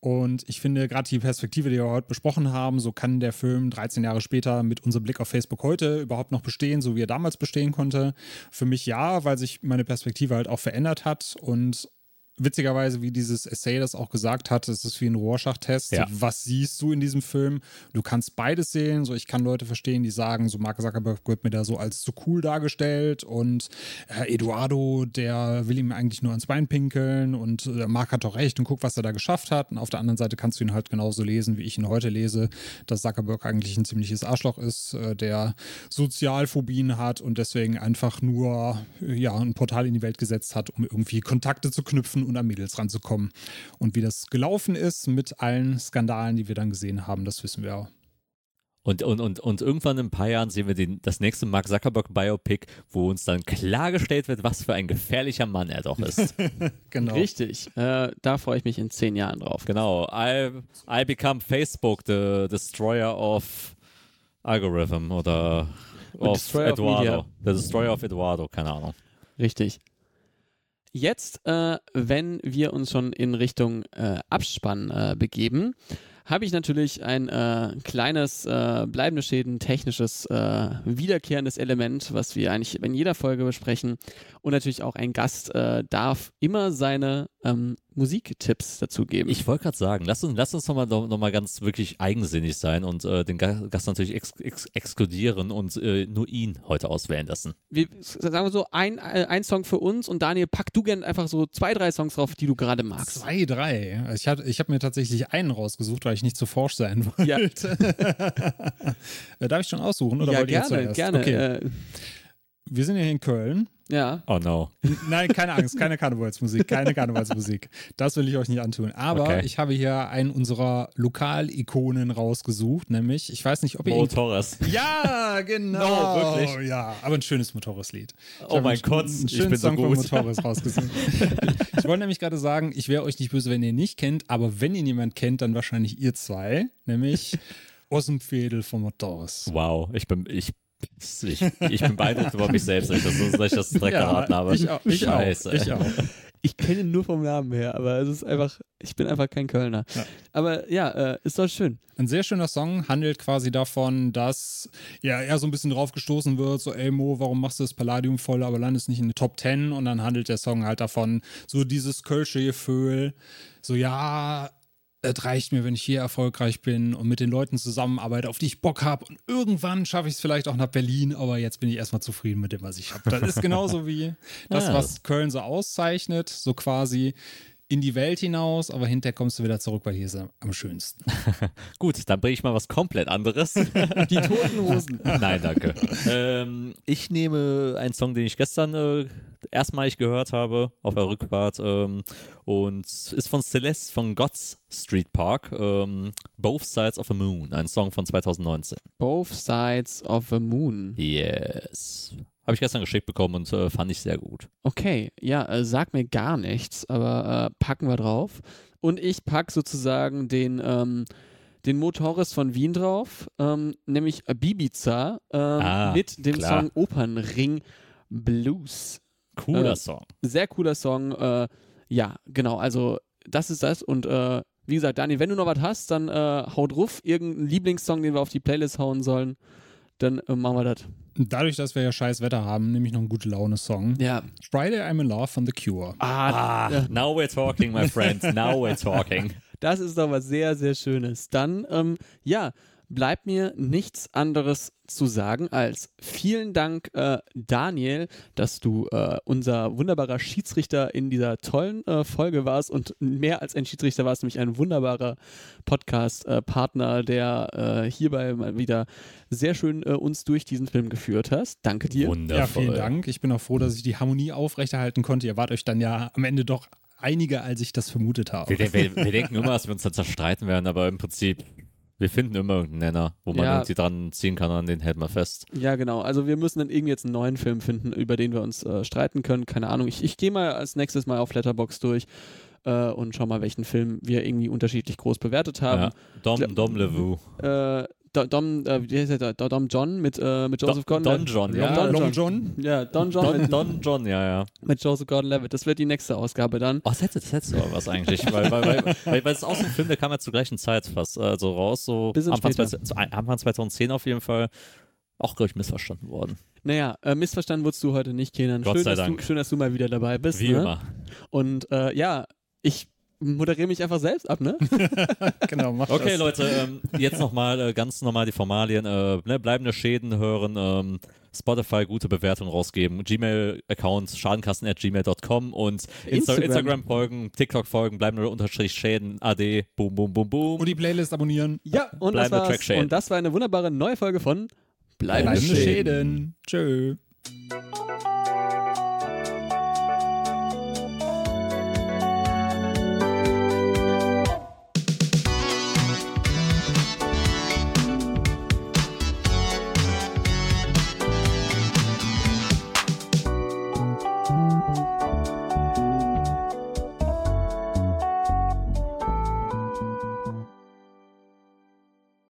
S2: Und ich finde, gerade die Perspektive, die wir heute besprochen haben, so kann der Film 13 Jahre später mit unserem Blick auf Facebook heute überhaupt noch bestehen, so wie er damals bestehen konnte. Für mich ja, weil sich meine Perspektive halt auch verändert hat und witzigerweise, wie dieses Essay das auch gesagt hat, es ist wie ein Rorschach-Test.
S3: Ja.
S2: Was siehst du in diesem Film? Du kannst beides sehen. So, ich kann Leute verstehen, die sagen, so Mark Zuckerberg wird mir da so als zu cool dargestellt und äh, Eduardo, der will ihm eigentlich nur ans Bein pinkeln und äh, Mark hat doch recht und guck, was er da geschafft hat. Und auf der anderen Seite kannst du ihn halt genauso lesen, wie ich ihn heute lese, dass Zuckerberg eigentlich ein ziemliches Arschloch ist, äh, der Sozialphobien hat und deswegen einfach nur äh, ja, ein Portal in die Welt gesetzt hat, um irgendwie Kontakte zu knüpfen und an Mädels ranzukommen. Und wie das gelaufen ist mit allen Skandalen, die wir dann gesehen haben, das wissen wir auch.
S3: Und, und, und, und irgendwann in ein paar Jahren sehen wir den, das nächste Mark Zuckerberg Biopic, wo uns dann klargestellt wird, was für ein gefährlicher Mann er doch ist.
S2: Genau.
S4: Richtig. Äh, da freue ich mich in zehn Jahren drauf.
S3: genau. I, I become Facebook, the destroyer of algorithm oder of
S4: Destroyer of
S3: Eduardo.
S4: Media.
S3: the destroyer of Eduardo, keine Ahnung.
S4: Richtig. Jetzt, äh, wenn wir uns schon in Richtung äh, Abspann äh, begeben, habe ich natürlich ein äh, kleines, äh, bleibende Schäden, technisches, äh, wiederkehrendes Element, was wir eigentlich in jeder Folge besprechen. Und natürlich auch ein Gast äh, darf immer seine ähm, Musiktipps dazu geben.
S3: Ich wollte gerade sagen, lass uns, lass uns nochmal noch mal ganz wirklich eigensinnig sein und äh, den Ga- Gast natürlich ex ex exkludieren und äh, nur ihn heute auswählen lassen.
S4: wir, sagen wir so, ein, äh, ein Song für uns und Daniel, pack du gerne einfach so zwei, drei Songs drauf, die du gerade magst.
S2: Zwei, drei. Also ich, hatte- ich habe mir tatsächlich einen rausgesucht, weil ich nicht zu forsch sein wollte.
S4: Ja.
S2: Äh, Darf ich schon aussuchen? Oder
S4: ja, gerne, gerne.
S2: Okay. Wir sind ja hier in Köln.
S4: ja.
S3: Oh no.
S2: Nein, keine Angst, keine Karnevalsmusik, keine Karnevalsmusik. Das will ich euch nicht antun. Aber
S3: Okay.
S2: ich habe hier einen unserer Lokalikonen rausgesucht, nämlich, ich weiß nicht, ob ihr
S3: Mo Torres.
S2: Ja, genau.
S3: No, wirklich?
S2: Ja, aber ein schönes Motorrad-Lied. Ich
S3: Oh mein Gott, ich bin so
S2: Song von
S3: gut.
S2: Motorrad rausgesucht. ich wollte nämlich gerade sagen, ich wäre euch nicht böse, wenn ihr ihn nicht kennt, aber wenn ihn jemand kennt, dann wahrscheinlich ihr zwei, nämlich Ossenpfädel von Motorras.
S3: Wow, ich bin, ich, ich, ich bin beeindruckt über mich selbst, dass ich das, dass ich das direkt geraten habe.
S2: ich auch. Ich
S3: Scheiße.
S2: auch. Ich auch.
S4: Ich kenne ihn nur vom Namen her, aber es ist einfach, ich bin einfach kein Kölner.
S2: Ja.
S4: Aber ja, äh, ist doch schön.
S2: Ein sehr schöner Song handelt quasi davon, dass ja er so ein bisschen drauf gestoßen wird, so ey Mo, warum machst du das Palladium voll, aber landest nicht in die Top Ten und dann handelt der Song halt davon, so dieses Kölsche Gefühl, so ja, es reicht mir, wenn ich hier erfolgreich bin und mit den Leuten zusammenarbeite, auf die ich Bock habe und irgendwann schaffe ich es vielleicht auch nach Berlin, aber jetzt bin ich erstmal zufrieden mit dem, was ich habe. Das ist genauso wie das, was Köln so auszeichnet, so quasi in die Welt hinaus, aber hinterher kommst du wieder zurück, weil hier ist er am schönsten.
S3: Gut, dann bringe ich mal was komplett anderes.
S4: Die toten Hosen.
S3: Nein, danke. ähm, ich nehme einen Song, den ich gestern äh, erstmalig gehört habe auf der Rückfahrt ähm, und ist von Celeste von God's Street Park, ähm, Both Sides of the Moon, ein Song von 2019.
S4: Both Sides of the Moon.
S3: Yes. Habe ich gestern geschickt bekommen und äh, fand ich sehr gut.
S4: Okay, ja, äh, sag mir gar nichts, aber äh, packen wir drauf. Und ich pack sozusagen den, ähm, den Motorist von Wien drauf, ähm, nämlich Bibiza ähm,
S3: Ah,
S4: mit dem
S3: klar.
S4: Song Opernring Blues.
S3: Cooler
S4: Äh,
S3: Song.
S4: Sehr cooler Song. Äh, ja, genau, also das ist das. Und äh, wie gesagt, Dani, wenn du noch was hast, dann haut ruf irgendeinen Lieblingssong, den wir auf die Playlist hauen sollen. Dann äh, machen wir das.
S2: Dadurch, dass wir ja scheiß Wetter haben, nehme ich noch einen gute Laune-Song.
S4: Ja.
S2: Friday I'm in Love von The Cure.
S4: Ah,
S3: Ah, now we're talking, my friends. Now we're talking.
S4: Das ist doch was sehr, sehr Schönes. Dann, ähm, ja, bleibt mir nichts anderes zu sagen als vielen Dank, äh, Daniel, dass du äh, unser wunderbarer Schiedsrichter in dieser tollen äh, Folge warst und mehr als ein Schiedsrichter warst, nämlich ein wunderbarer Podcast-Partner, der äh, hierbei mal wieder sehr schön äh, uns durch diesen Film geführt hast. Danke dir.
S3: Wundervoll.
S2: Ja, vielen Dank. Ich bin auch froh, dass ich die Harmonie aufrechterhalten konnte. Ihr wart euch dann ja am Ende doch einiger, als ich das vermutet habe.
S3: Wir, wir, wir denken immer, dass wir uns dann zerstreiten werden, aber im Prinzip, wir finden immer irgendeinen Nenner, wo man
S4: Ja.
S3: irgendwie dran ziehen kann, an den hält man fest.
S4: Ja, genau. Also wir müssen dann irgendwie jetzt einen neuen Film finden, über den wir uns äh, streiten können. Keine Ahnung. Ich, ich gehe mal als nächstes mal auf Letterbox durch äh, und schau mal, welchen Film wir irgendwie unterschiedlich groß bewertet haben.
S3: Ja. Dom, Dom LeVou.
S4: Äh, Do- Dom, äh, wie heißt der? Do- Dom John mit, äh, mit Joseph
S3: Don,
S4: Gordon.
S3: Don John,
S4: Don
S3: ja.
S2: Long
S4: John.
S2: John.
S4: Ja, Don John
S3: Don,
S4: mit,
S3: Don John, ja, ja.
S4: mit Joseph Gordon-Levitt. Das wird die nächste Ausgabe dann.
S3: Oh, das hätte, das hätte aber was eigentlich, weil, weil, weil, weil, weil es ist auch so ein Film, der kam ja zur gleichen Zeit fast äh, so raus, so
S4: Bisschen
S3: Anfang,
S4: später.
S3: 20, zu- Anfang 2010 auf jeden Fall. Auch, glaube ich, missverstanden worden.
S4: Naja, äh, missverstanden wurdest du heute nicht, Kenan.
S3: Gott
S4: schön,
S3: sei
S4: dass
S3: Dank.
S4: Du, schön, dass du mal wieder dabei bist.
S3: Wie
S4: ne?
S3: immer.
S4: Und äh, ja, ich moderiere mich einfach selbst ab, ne?
S2: Genau, mach
S3: Okay,
S2: das.
S3: Leute, ähm, jetzt nochmal äh, ganz normal die Formalien. Äh, ne, bleibende Schäden hören, ähm, Spotify gute Bewertungen rausgeben, Gmail-Account schadenkassen.gmail.com und Insta
S4: Instagram.
S3: Instagram folgen, TikTok folgen, bleibende Unterstrich Schäden, AD, boom, boom, boom, boom.
S2: Und die Playlist abonnieren.
S4: Ja, und das,
S3: Bleibende
S4: war's.
S3: Track
S4: und das war eine wunderbare neue Folge von Bleibende
S2: Bleibende
S4: Schäden.
S2: Schäden. Tschö.